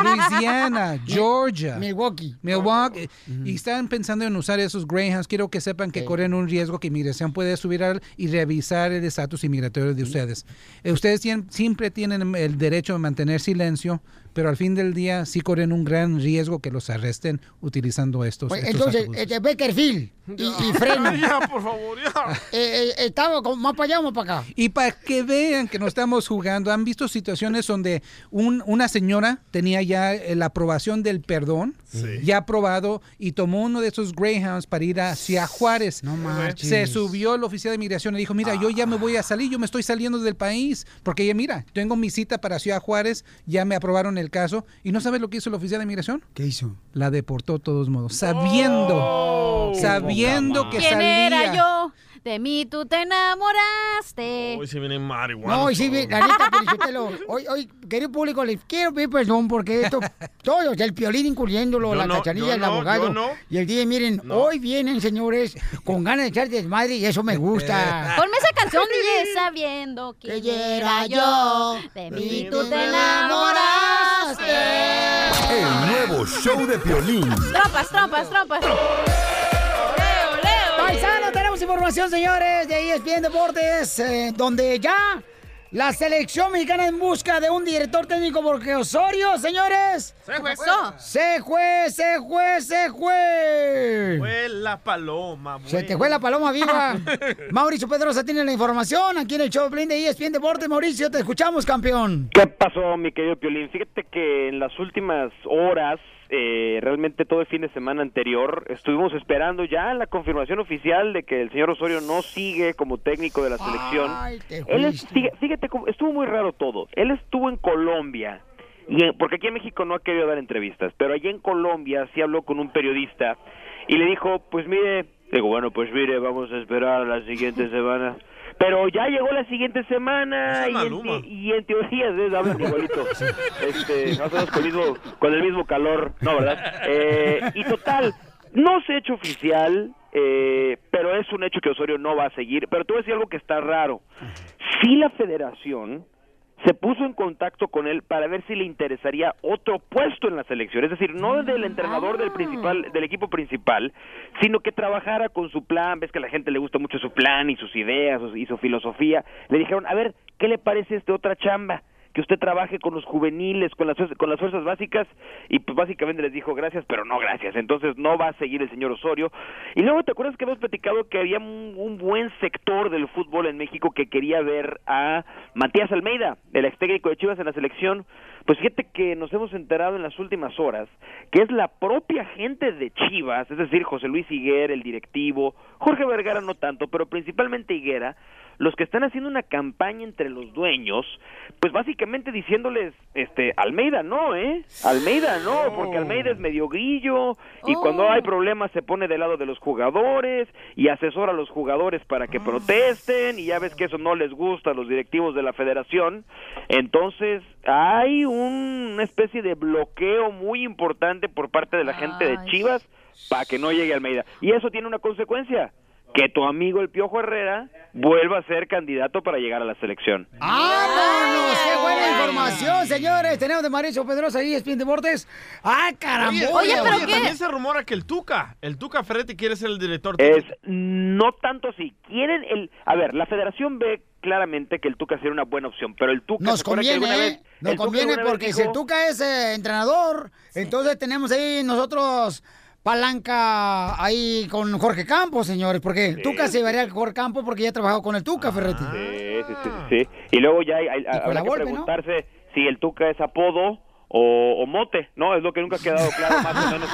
Louisiana, [LAUGHS] Georgia, Milwaukee, Milwaukee, y están pensando en usar esos Greyhounds, quiero que sepan que corren un riesgo que inmigración puede subir al- y revisar el estatus inmigratorio de ustedes. Eh, ustedes tien- siempre tienen el derecho de mantener silencio, pero al fin del día sí corren un gran riesgo que los arresten utilizando estos. Pues, estos entonces, autobuses. este, Beckerfield y, y freno. [LAUGHS] Ya, por favor, ya. Eh, eh, más para allá o más para acá. Y para que vean que no estamos jugando, han visto situaciones donde un- una señora tenía ya eh, la aprobación del perdón, ya aprobado, y tomó uno de esos Greyhounds para ir hacia Juárez. No marches. Se subió el oficial de inmigración y dijo, mira, yo ya me voy a salir, yo me estoy saliendo del país, porque ya mira, tengo mi cita para Ciudad Juárez, ya me aprobaron el caso, y no sabes lo que hizo el oficial de inmigración. ¿Qué hizo? La deportó de todos modos, sabiendo, sabiendo que ¿Quién salía. era yo? De mí tú te enamoraste. Hoy se viene marihuana. No, y sí, la neta, [LAUGHS] Felicitelo. Hoy, hoy, querido público, les quiero pedir perdón porque esto, todos, el piolín incluyéndolo, Yo la no, cachanilla, el no, abogado no. y el día, miren, hoy vienen, señores, con ganas de echar desmadre y eso me gusta. [LAUGHS] Ponme esa canción, [LAUGHS] DJ, sabiendo que era yo. De mí tú te enamoraste. El nuevo show de Piolín. Trompas, trompas, trompas. Información, señores, de E ESPN Deportes, eh, donde ya la selección mexicana en busca de un director técnico porque Osorio, señores. Se fue. Se fue, se fue, se fue. Fue la paloma. Se te fue la paloma viva. [LAUGHS] Mauricio Pedrosa tiene la información aquí en el show de Piolín de E ESPN Deportes. Mauricio, te escuchamos, campeón. ¿Qué pasó, mi querido Piolín? Fíjate que en las últimas horas, eh, realmente todo el fin de semana anterior, estuvimos esperando ya la confirmación oficial de que el señor Osorio no sigue como técnico de la selección. Ay, Él es- fíjate, estuvo muy raro todo. Él estuvo en Colombia, y en- porque aquí en México no ha querido dar entrevistas, pero allá en Colombia sí habló con un periodista y le dijo, pues mire, digo, bueno, pues mire, vamos a esperar la siguiente [LAUGHS] semana. Pero ya llegó la siguiente semana y en, y en teoría es hablan [LAUGHS] igualito. Este, menos con el mismo, con el mismo calor, no, ¿verdad? Eh, y total, no se ha hecho oficial, eh, pero es un hecho que Osorio no va a seguir. Pero te voy a decir algo que está raro. Si la federación se puso en contacto con él para ver si le interesaría otro puesto en la selección, es decir, no del entrenador del principal del equipo principal, sino que trabajara con su plan, ves que a la gente le gusta mucho su plan y sus ideas y su filosofía. Le dijeron, "A ver, ¿qué le parece esta otra chamba?" Que usted trabaje con los juveniles, con las con las fuerzas básicas y pues básicamente les dijo gracias, pero no gracias. Entonces no va a seguir el señor Osorio. Y luego te acuerdas que hemos platicado que había un, un buen sector del fútbol en México que quería ver a Matías Almeida, el ex técnico de Chivas en la selección. Pues fíjate que nos hemos enterado en las últimas horas que es la propia gente de Chivas, es decir, José Luis Higuera, el directivo, Jorge Vergara no tanto, pero principalmente Higuera, los que están haciendo una campaña entre los dueños, pues básicamente diciéndoles, este, Almeida no, ¿eh? Almeida no, porque Almeida es medio grillo y cuando hay problemas se pone del lado de los jugadores y asesora a los jugadores para que protesten y ya ves que eso no les gusta a los directivos de la federación. Entonces hay un- una especie de bloqueo muy importante por parte de la gente de Chivas para que no llegue Almeida. Y eso tiene una consecuencia que tu amigo el Piojo Herrera vuelva a ser candidato para llegar a la selección. ¡Vámonos! ¡Qué buena información, señores! Tenemos de Mauricio Pedrosa ahí, Spin Deportes. ¡Ah, caramba! Oye, oye, también se rumora que el Tuca, el Tuca Ferretti quiere ser el director Es no tanto así. Quieren el, a ver, la Federación ve claramente que el Tuca sería una buena opción, pero el Tuca Nos ¿se acuerda que conviene, alguna ¿eh? vez- Nos conviene porque dijo- si el Tuca es eh, entrenador, entonces tenemos ahí nosotros palanca ahí con Jorge Campos, señores, porque el Sí. Tuca se llevaría al Jorge Campos porque ya ha trabajado con el Tuca, Ferretti. Sí, sí, sí, sí. Y luego ya hay, habrá que preguntarse si el Tuca es apodo o, o mote, ¿no? Es lo que nunca ha quedado claro más o menos.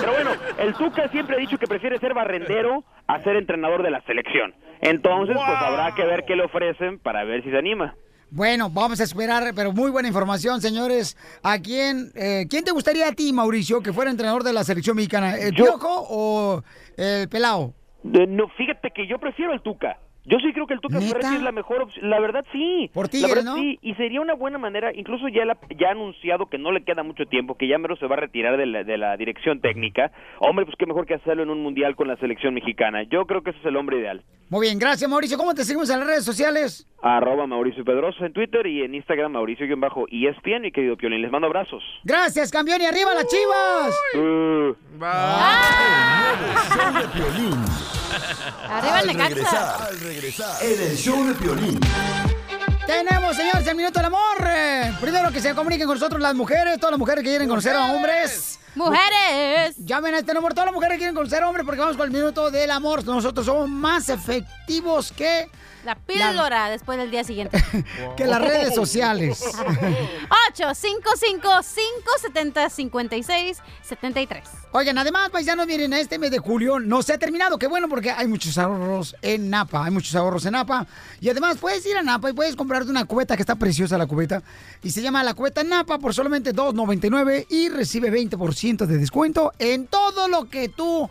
Pero bueno, el Tuca siempre ha dicho que prefiere ser barrendero a ser entrenador de la selección. Entonces, pues habrá que ver qué le ofrecen para ver si se anima. Bueno, vamos a esperar, pero muy buena información, señores. ¿A quién, eh, quién te gustaría a ti, Mauricio, que fuera entrenador de la selección mexicana? ¿El Yo- Piojo o el Pelao? De- no, fíjate que yo prefiero el Tuca. Yo sí creo que el Tuca Ferretti es la mejor opción. La verdad sí. Por la verdad ¿no? sí. Y sería una buena manera. Incluso ya, la- ya ha anunciado que no le queda mucho tiempo, que ya mero se va a retirar de la, de la dirección técnica. Hombre, pues qué mejor que hacerlo en un mundial con la selección mexicana. Yo creo que ese es el hombre ideal. Muy bien, gracias, Mauricio. ¿Cómo te seguimos en las redes sociales? Arroba Mauricio Pedroso en Twitter y en Instagram Mauricio-ESPN, mi querido Piolín. Les mando abrazos. Gracias, campeón, y arriba las chivas. Uh. Show de Piolín. Arriba el Necaxa. Regresar, en el show de Piolín. Tenemos, señores, el minuto del amor. Eh, Primero que se comuniquen con nosotros las mujeres, todas las mujeres que quieren conocer a hombres. ¡Mujeres! Llamen a este número, todas las mujeres que quieren conocer a hombres porque vamos con el minuto del amor. Nosotros somos más efectivos que, La píldora después del día siguiente. [LAUGHS] que las redes sociales. 855-570-5673. Oigan, además, paisanos, miren, este mes de julio no se ha terminado. Qué bueno, porque hay muchos ahorros en Napa. Hay muchos ahorros en Napa. Y además, puedes ir a Napa y puedes comprarte una cubeta que está preciosa la cubeta. Y se llama la cubeta Napa por solamente $2.99 y recibe 20% de descuento en todo lo que tú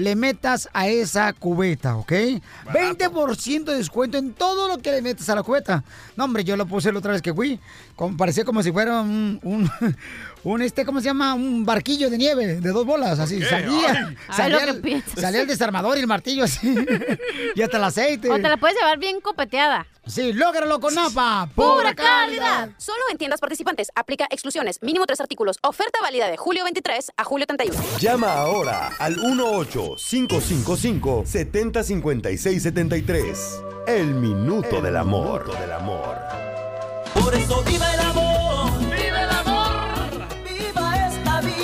le metas a esa cubeta, ¿ok? 20% de descuento en todo lo que le metas a la cubeta. No, hombre, yo lo puse la otra vez que fui. Como, parecía como si fuera un, un, un, este, ¿cómo se llama? Un barquillo de nieve de dos bolas, así. Salía, ay. salía, el, salía el desarmador y el martillo así. [LAUGHS] y hasta el aceite. O te la puedes llevar bien copeteada. Sí, lógralo con Napa. ¡Pura calidad! Solo en tiendas participantes. Aplica exclusiones. Mínimo tres artículos. Oferta válida de julio 23 a julio 31. Llama ahora al 1-8-555-705673. El minuto del amor. del amor. Por eso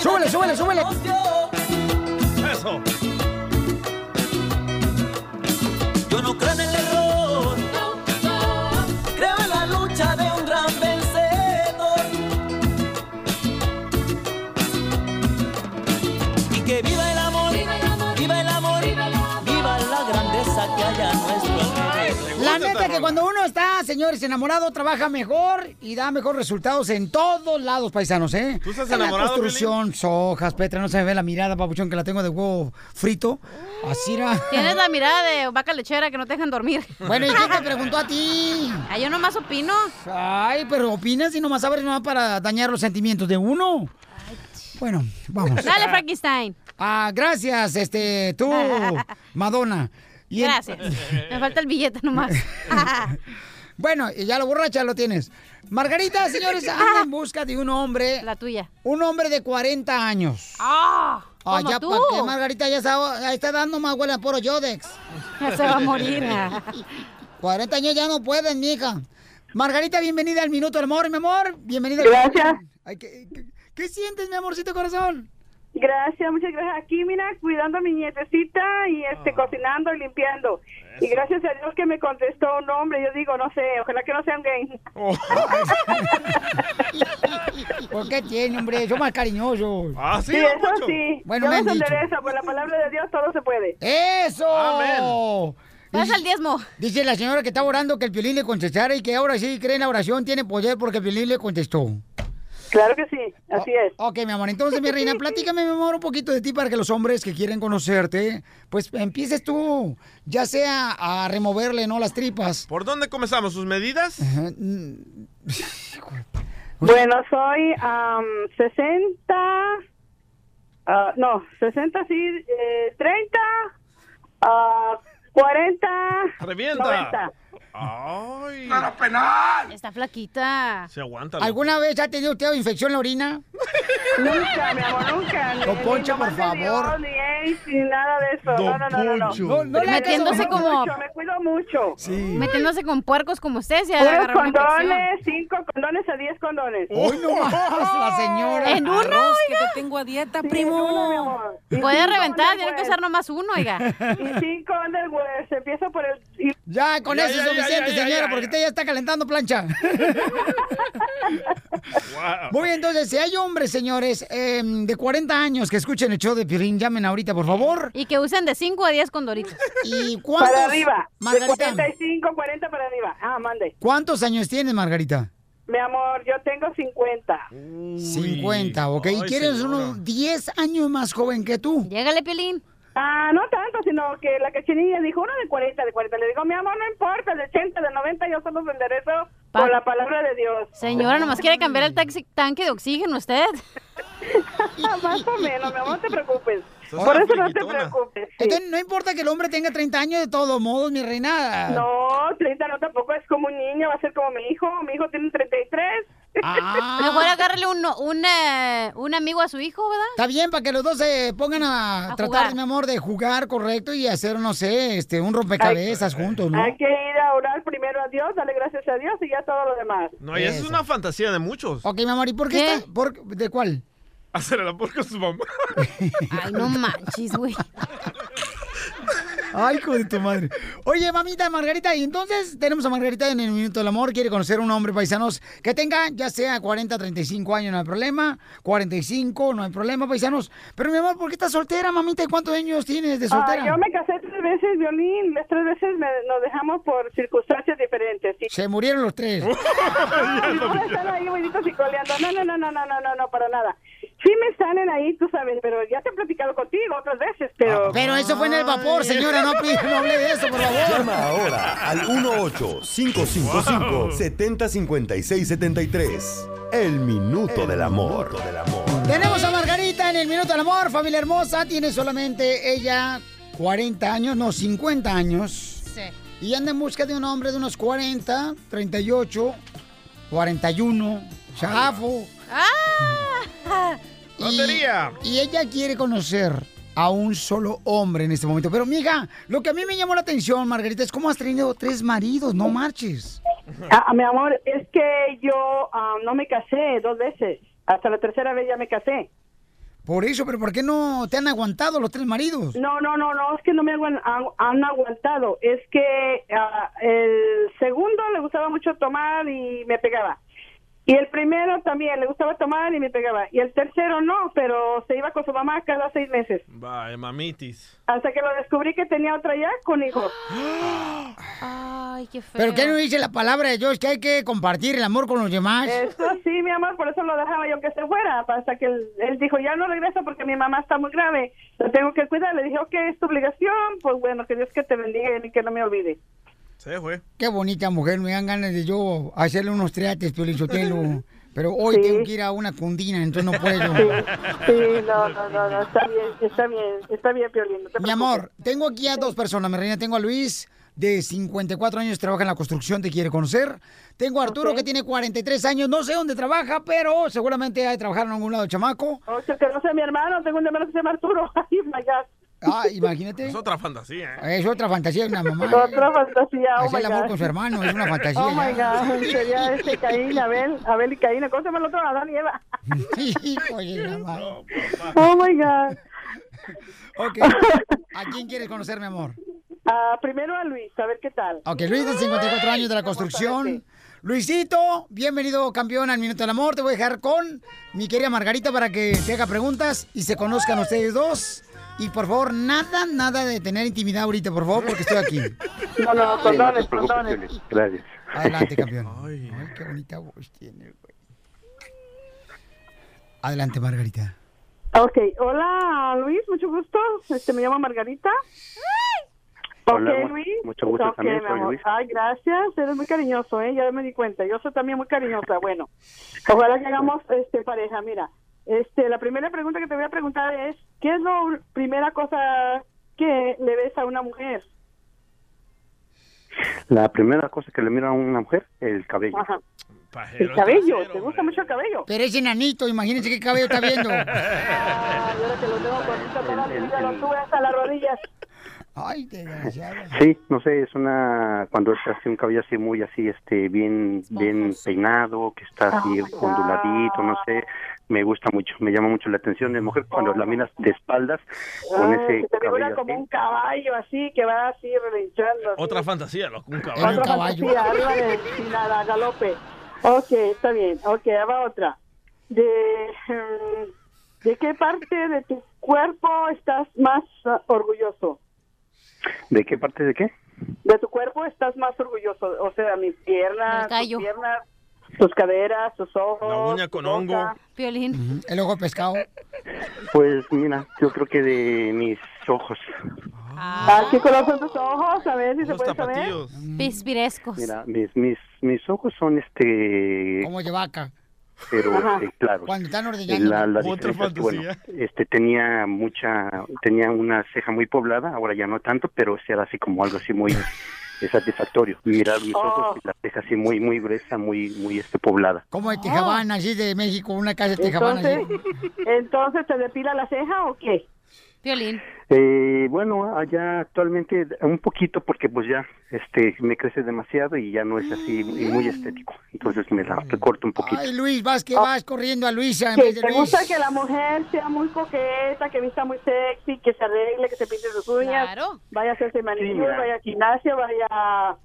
Súbele, súbele, súbele. Eso. Yo no creo señores, enamorado, trabaja mejor y da mejores resultados en todos lados, paisanos, ¿eh? ¿Tú estás en la enamorado, construcción, sojas, Petra, no se me ve la mirada, papuchón, que la tengo de huevo frito. Así era. Tienes la mirada de vaca lechera que no te dejan dormir. Bueno, ¿y quién te [LAUGHS] preguntó a ti? Ay, yo nomás opino. Ay, pero opinas y nomás sabes nomás para dañar los sentimientos de uno. Bueno, vamos. Dale, Frankenstein. Ah, gracias, este, tú, [LAUGHS] Madonna. Y en- Gracias. Me falta el billete nomás. [LAUGHS] Bueno, y ya lo borracha lo tienes. Margarita, señores, [LAUGHS] anda en busca de un hombre. La tuya. Un hombre de 40 años. ¡Ah! Ah, ya tú. pa' qué, Margarita ya está, está dando más huele a puro Yodex. [LAUGHS] Ya se va a morir. [LAUGHS] 40 años ya no pueden, mija. Margarita, bienvenida al Minuto del Amor, mi amor. Bienvenida. Gracias. Ay, ¿qué, qué- qué sientes, mi amorcito corazón? Gracias, muchas gracias. Aquí, mira, cuidando a mi nietecita y este, cocinando y limpiando. Y gracias a Dios que me contestó un hombre. Yo digo, no sé, ojalá que no sean gay. [LAUGHS] ¿Por qué tiene, hombre? Son más cariñosos. Ah, sí, eso sí. Bueno, me han dicho. endereza, por la palabra de Dios todo se puede. ¡Eso! Amén. Pasa el diezmo. Dice la señora que está orando que el violín le contestara y que ahora sí cree en la oración, tiene poder porque el violín le contestó. Claro que sí, así es. Ok, mi amor, entonces, mi reina, platícame, mi amor, un poquito de ti para que los hombres que quieren conocerte, pues empieces tú, ya sea a removerle, ¿no? Las tripas. ¿Por dónde comenzamos? ¿Sus medidas? [LAUGHS] Bueno, soy am, 60, ah, no, 60 sí, eh, 30, ah, 40, Revienta. 90. Ay. penal! Está flaquita. Se aguanta. ¿Alguna vez ha tenido usted infección en la orina? Nunca, mi amor, nunca. Don Poncho, por favor. Dios, ni dates ni nada de eso. No, no, no, no. no. No, no Metiéndose como- Mucho, me cuido mucho. Metiéndose con puercos como una infección. condones, cinco condones a diez condones. Hoy no [LAUGHS] más, la señora. En uno, Arroz, que oiga. te tengo a dieta, Sí, primo. Puede reventar, tiene que underwear. usar nomás uno, oiga. Y cinco underwear. Se empieza por el... Ya, con Ya, eso ya, es suficiente, ya, ya, señora, ya, porque ya. usted ya está calentando plancha. Wow. Muy bien, entonces, si hay hombres, señores, eh, de 40 años que escuchen el show de Piolín, llamen ahorita, por favor. Y que usen de 5 a 10 condoritos. ¿Y cuántos? Para arriba. De Margarita, 45, 40 para arriba. Ah, mande. ¿cuántos años tienes, Margarita? Mi amor, yo tengo 50. 50, ¿ok? ¿Y quieres señora. unos 10 años más joven que tú? Llégale, Piolín. Ah, no tanto, sino que la cachinilla dijo uno de 40, de 40. Le digo, mi amor, no importa, de 80, de 90, yo solo me enderezo Pa- por la palabra de Dios. Señora, nomás quiere cambiar el taxi- tanque de oxígeno usted. [LAUGHS] Más o menos, mi amor, no te preocupes. Sos Por eso no te preocupes. sí. Entonces, no importa que el hombre tenga 30 años, de todos modos, mi reina. No, 30 no tampoco es como un niño, va a ser como mi hijo. Mi hijo tiene 33. Ah. Mejor agárrele un, un, eh, un amigo a su hijo, ¿verdad? Está bien, para que los dos se pongan a, A tratar, jugar. mi amor, de jugar correcto y hacer, no sé, este, un rompecabezas juntos, ¿no? Hay que ir a orar primero a Dios, darle gracias a Dios y ya todo lo demás. No, y esa es una fantasía de muchos. Ok, mi amor, ¿y por qué, ¿Qué? está? por- ¿De cuál? Hacer el amor con su mamá. Ay, no manches, güey. [LAUGHS] Ay, hijo de tu madre. Oye, mamita Margarita, y entonces tenemos a Margarita en el Minuto del Amor. Quiere conocer a un hombre paisanos que tenga ya sea 40, 35 años, no hay problema. 45, no hay problema, paisanos. Pero mi amor, ¿por qué estás soltera, mamita? ¿Y cuántos años tienes de soltera? Ah, yo me casé tres veces, violín. Las tres veces me- nos dejamos por circunstancias diferentes. Sí. Se murieron los tres. [LAUGHS] no están ahí y coleando. No, no, no, no, no, no, no, no, para nada. Sí me salen ahí, tú sabes, pero ya te he platicado contigo otras veces, pero... Pero eso fue en el vapor, señora. No, no hable de eso, por favor. Llama ahora al 1-8-555-705673. El Minuto del Amor. Tenemos a Margarita en el Minuto del Amor, familia hermosa. Tiene solamente ella 40 años, no, 50 años. Sí. Y anda en busca de un hombre de unos 40, 38, 41, chafo. ¡Ah! Y- ¡Lotería! Y, ella quiere conocer a un solo hombre en este momento. Pero, mija, lo que a mí me llamó la atención, Margarita, es cómo has tenido tres maridos, no marches. Ah, mi amor, es que yo ah, no me casé dos veces. Hasta la tercera vez ya me casé. Por eso, pero ¿por qué no te han aguantado los tres maridos? No, no, no, no, es que no me han, han aguantado. Es que ah, el segundo le gustaba mucho tomar y me pegaba. Y el primero también le gustaba tomar y me pegaba. Y el tercero no, pero se iba con su mamá cada seis meses. Vaya, mamitis. Hasta que lo descubrí que tenía otra ya con hijos. Ay, qué feo. ¿Pero qué no dice la palabra de Dios? Que hay que compartir el amor con los demás. Eso sí, mi amor, por eso lo dejaba yo que se fuera. Hasta que él, él dijo, ya no regreso porque mi mamá está muy grave. La tengo que cuidar. Le dije, ok, es tu obligación. Pues bueno, que Dios que te bendiga y que no me olvide. Se fue. Qué bonita mujer, me dan ganas de yo hacerle unos triates, Piolichotelo. [LAUGHS] Pero hoy Sí. tengo que ir a una cundina, entonces no puedo. Sí, no, no, no, no, está bien, está bien, está bien, Piolín. no Mi amor, tengo aquí a dos personas, mi reina. Tengo a Luis, de 54 años, trabaja en la construcción, te quiere conocer. Tengo a Arturo, que tiene 43 años, no sé dónde trabaja, pero seguramente ha de trabajar en algún lado, chamaco. O sea, que no sea mi hermano, tengo un hermano que se llama Arturo. [LAUGHS] Ay, my God. Ah, imagínate. Es otra fantasía, ¿eh? Es otra fantasía de una mamá. Otra fantasía, oh Hacer el amor God. con su hermano, es una fantasía. Oh my. God, sería este Caín, Abel, Abel y Caín. ¿Cómo se llama el otro? Adán y Eva. [LAUGHS] La madre. Oh my God. Ok. ¿A quién quieres conocer, mi amor? Ah, primero a Luis, a ver qué tal. Ok, Luis, de 54 años de la construcción. Luisito, bienvenido campeón al Minuto del Amor. Te voy a dejar con mi querida Margarita para que te haga preguntas y se conozcan ustedes dos. Y por favor, nada, nada de tener intimidad ahorita, por favor, porque estoy aquí. No, no, condones, condones. Gracias. Adelante, [LAUGHS] campeón. Ay, qué bonita voz tiene, güey. Adelante, Margarita. Ok, hola Luis, mucho gusto. Este, me llamo Margarita. Hola, ok, mu- Luis. mucho gusto Ok, también, soy. Luis. Ay, gracias. Eres muy cariñoso, ¿eh? Ya me di cuenta. Yo soy también muy cariñosa. Bueno, ojalá que hagamos este, pareja. Mira, este, la primera pregunta que te voy a preguntar es, ¿qué es la primera cosa que le ves a una mujer? La primera cosa que le miro a una mujer, el cabello. Ajá. El cabello, ¿te gusta mucho el cabello? Pero es enanito, imagínense qué cabello está viendo. [LAUGHS] Ah, yo ahora que lo tengo cortito toda mi vida, lo tuve hasta las rodillas. Ay, desgraciado. Sí, no sé, es una cuando es así un cabello así muy así este bien bien peinado, que está así onduladito, no sé, me gusta mucho, me llama mucho la atención de mujer cuando la miras de espaldas con Ay, ese cabello como así. un caballo así, que va así relinchando. así. Otra fantasía, loco, un Otra caballo. fantasía, arriba de sin nada, galope. Ok, está bien. Ok, va otra. De, em, ¿De qué parte de tu cuerpo estás más ah, orgulloso? ¿De qué parte de qué? De tu cuerpo estás más orgulloso. O sea, mis piernas, tus piernas, tus caderas, tus ojos. La uña con boca. hongo. Violín. El ojo pescado. Pues mira, yo creo que de mis ojos. Ah, ¿Qué color son tus ojos? A ver si se puede saber. Pispirescos. Mira, mis mis mis ojos son este Como de vaca. pero este, claros. Cuando están ordeñando. La, la Otra que, bueno, fantasía. este tenía mucha, tenía una ceja muy poblada, ahora ya no tanto, pero sí era así como algo así muy eh, satisfactorio. Mirar mis Oh. ojos y la ceja así muy, muy gruesa, muy, muy este poblada. Como de Tejabán, así de México, una casa de Tejabán. Entonces, [LAUGHS] ¿Entonces te depila la ceja o qué? Violín. Eh, bueno, allá actualmente un poquito porque pues ya, este, me crece demasiado y ya no es así y muy estético. Entonces me la recorto un poquito. Ay, Luis, vas que vas corriendo a Luisa en vez de te Luis. gusta que la mujer sea muy coqueta, que vista muy sexy, que se arregle, que se pinte sus uñas, vaya a hacerse manicure, mira. vaya al gimnasio, vaya,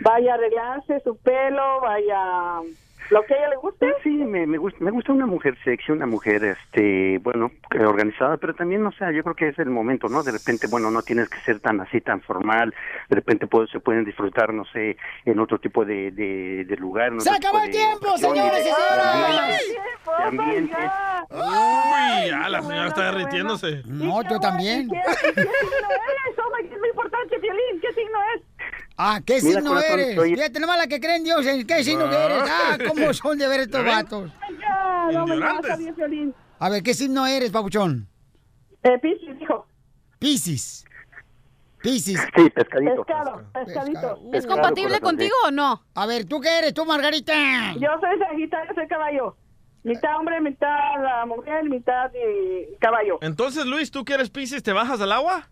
vaya a arreglarse su pelo, vaya lo que a ella le guste. Sí, me, me gusta, me gusta una mujer sexy, una mujer, este, bueno, eh, organizada, pero también, no sé, yo creo que es el momento, ¿no? De repente, bueno, no tienes que ser tan así, tan formal, de repente puede- se pueden disfrutar, no sé, en otro tipo de, de, de lugar. en ¡Se acabó el tiempo, señores y señoras! de ambiente. Uy, ya la señora está derritiéndose. No, yo también. ¿Qué, qué signo eres? Oh, my- es muy importante, Piolín, ¿qué signo es? Ah, ¿qué Mira, signo corazón, eres? soy- Fíjate nomás la que creen Dios, ¿en qué signo que eres? Ah, ¿cómo [LAUGHS] son de ver estos vatos? Ya, no. A ver, ¿qué signo eres, papuchón? Eh, Piscis, dijo. Piscis. Piscis. Sí, pescadito. Pescado, pescadito. ¿Es compatible contigo o no? A ver, ¿tú qué eres, tú, Margarita? Yo soy Sagitario, soy caballo. Mitad hombre, mitad la mujer, mitad eh, caballo. Entonces, Luis, ¿tú que eres Pisces, te bajas al agua?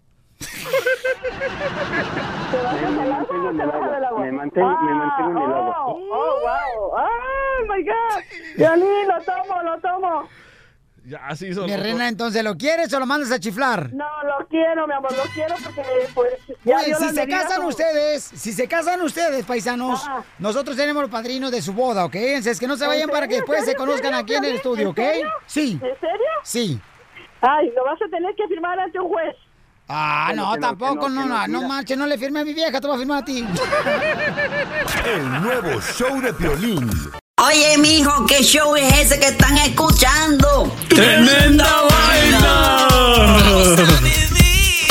¿Te bajas al agua o te bajas del agua? Me mantengo, me mantengo en el agua. Oh, wow. Oh, my God. Violín, lo tomo, lo tomo. Ya, así son. Mi reina, entonces, ¿lo quieres o lo mandas a chiflar? No, lo quiero, mi amor, lo quiero porque, pues, ya Oye, dio si se casan ustedes, si se casan ustedes, paisanos, nosotros tenemos los padrinos de su boda, ¿ok? Es que no se ¿En vayan para que después se ¿En serio, conozcan aquí en el estudio, ¿En ¿ok? Sí. ¿En serio? Sí. Ay, lo vas a tener que firmar ante un juez. Ah, no, no, tampoco, no, no, no, no, no, mira. manches, no le firme a mi vieja, te voy a firmar a ti. El nuevo show de Piolín. Oye, mijo, ¿qué show es ese que están escuchando? ¡Tremenda vaina!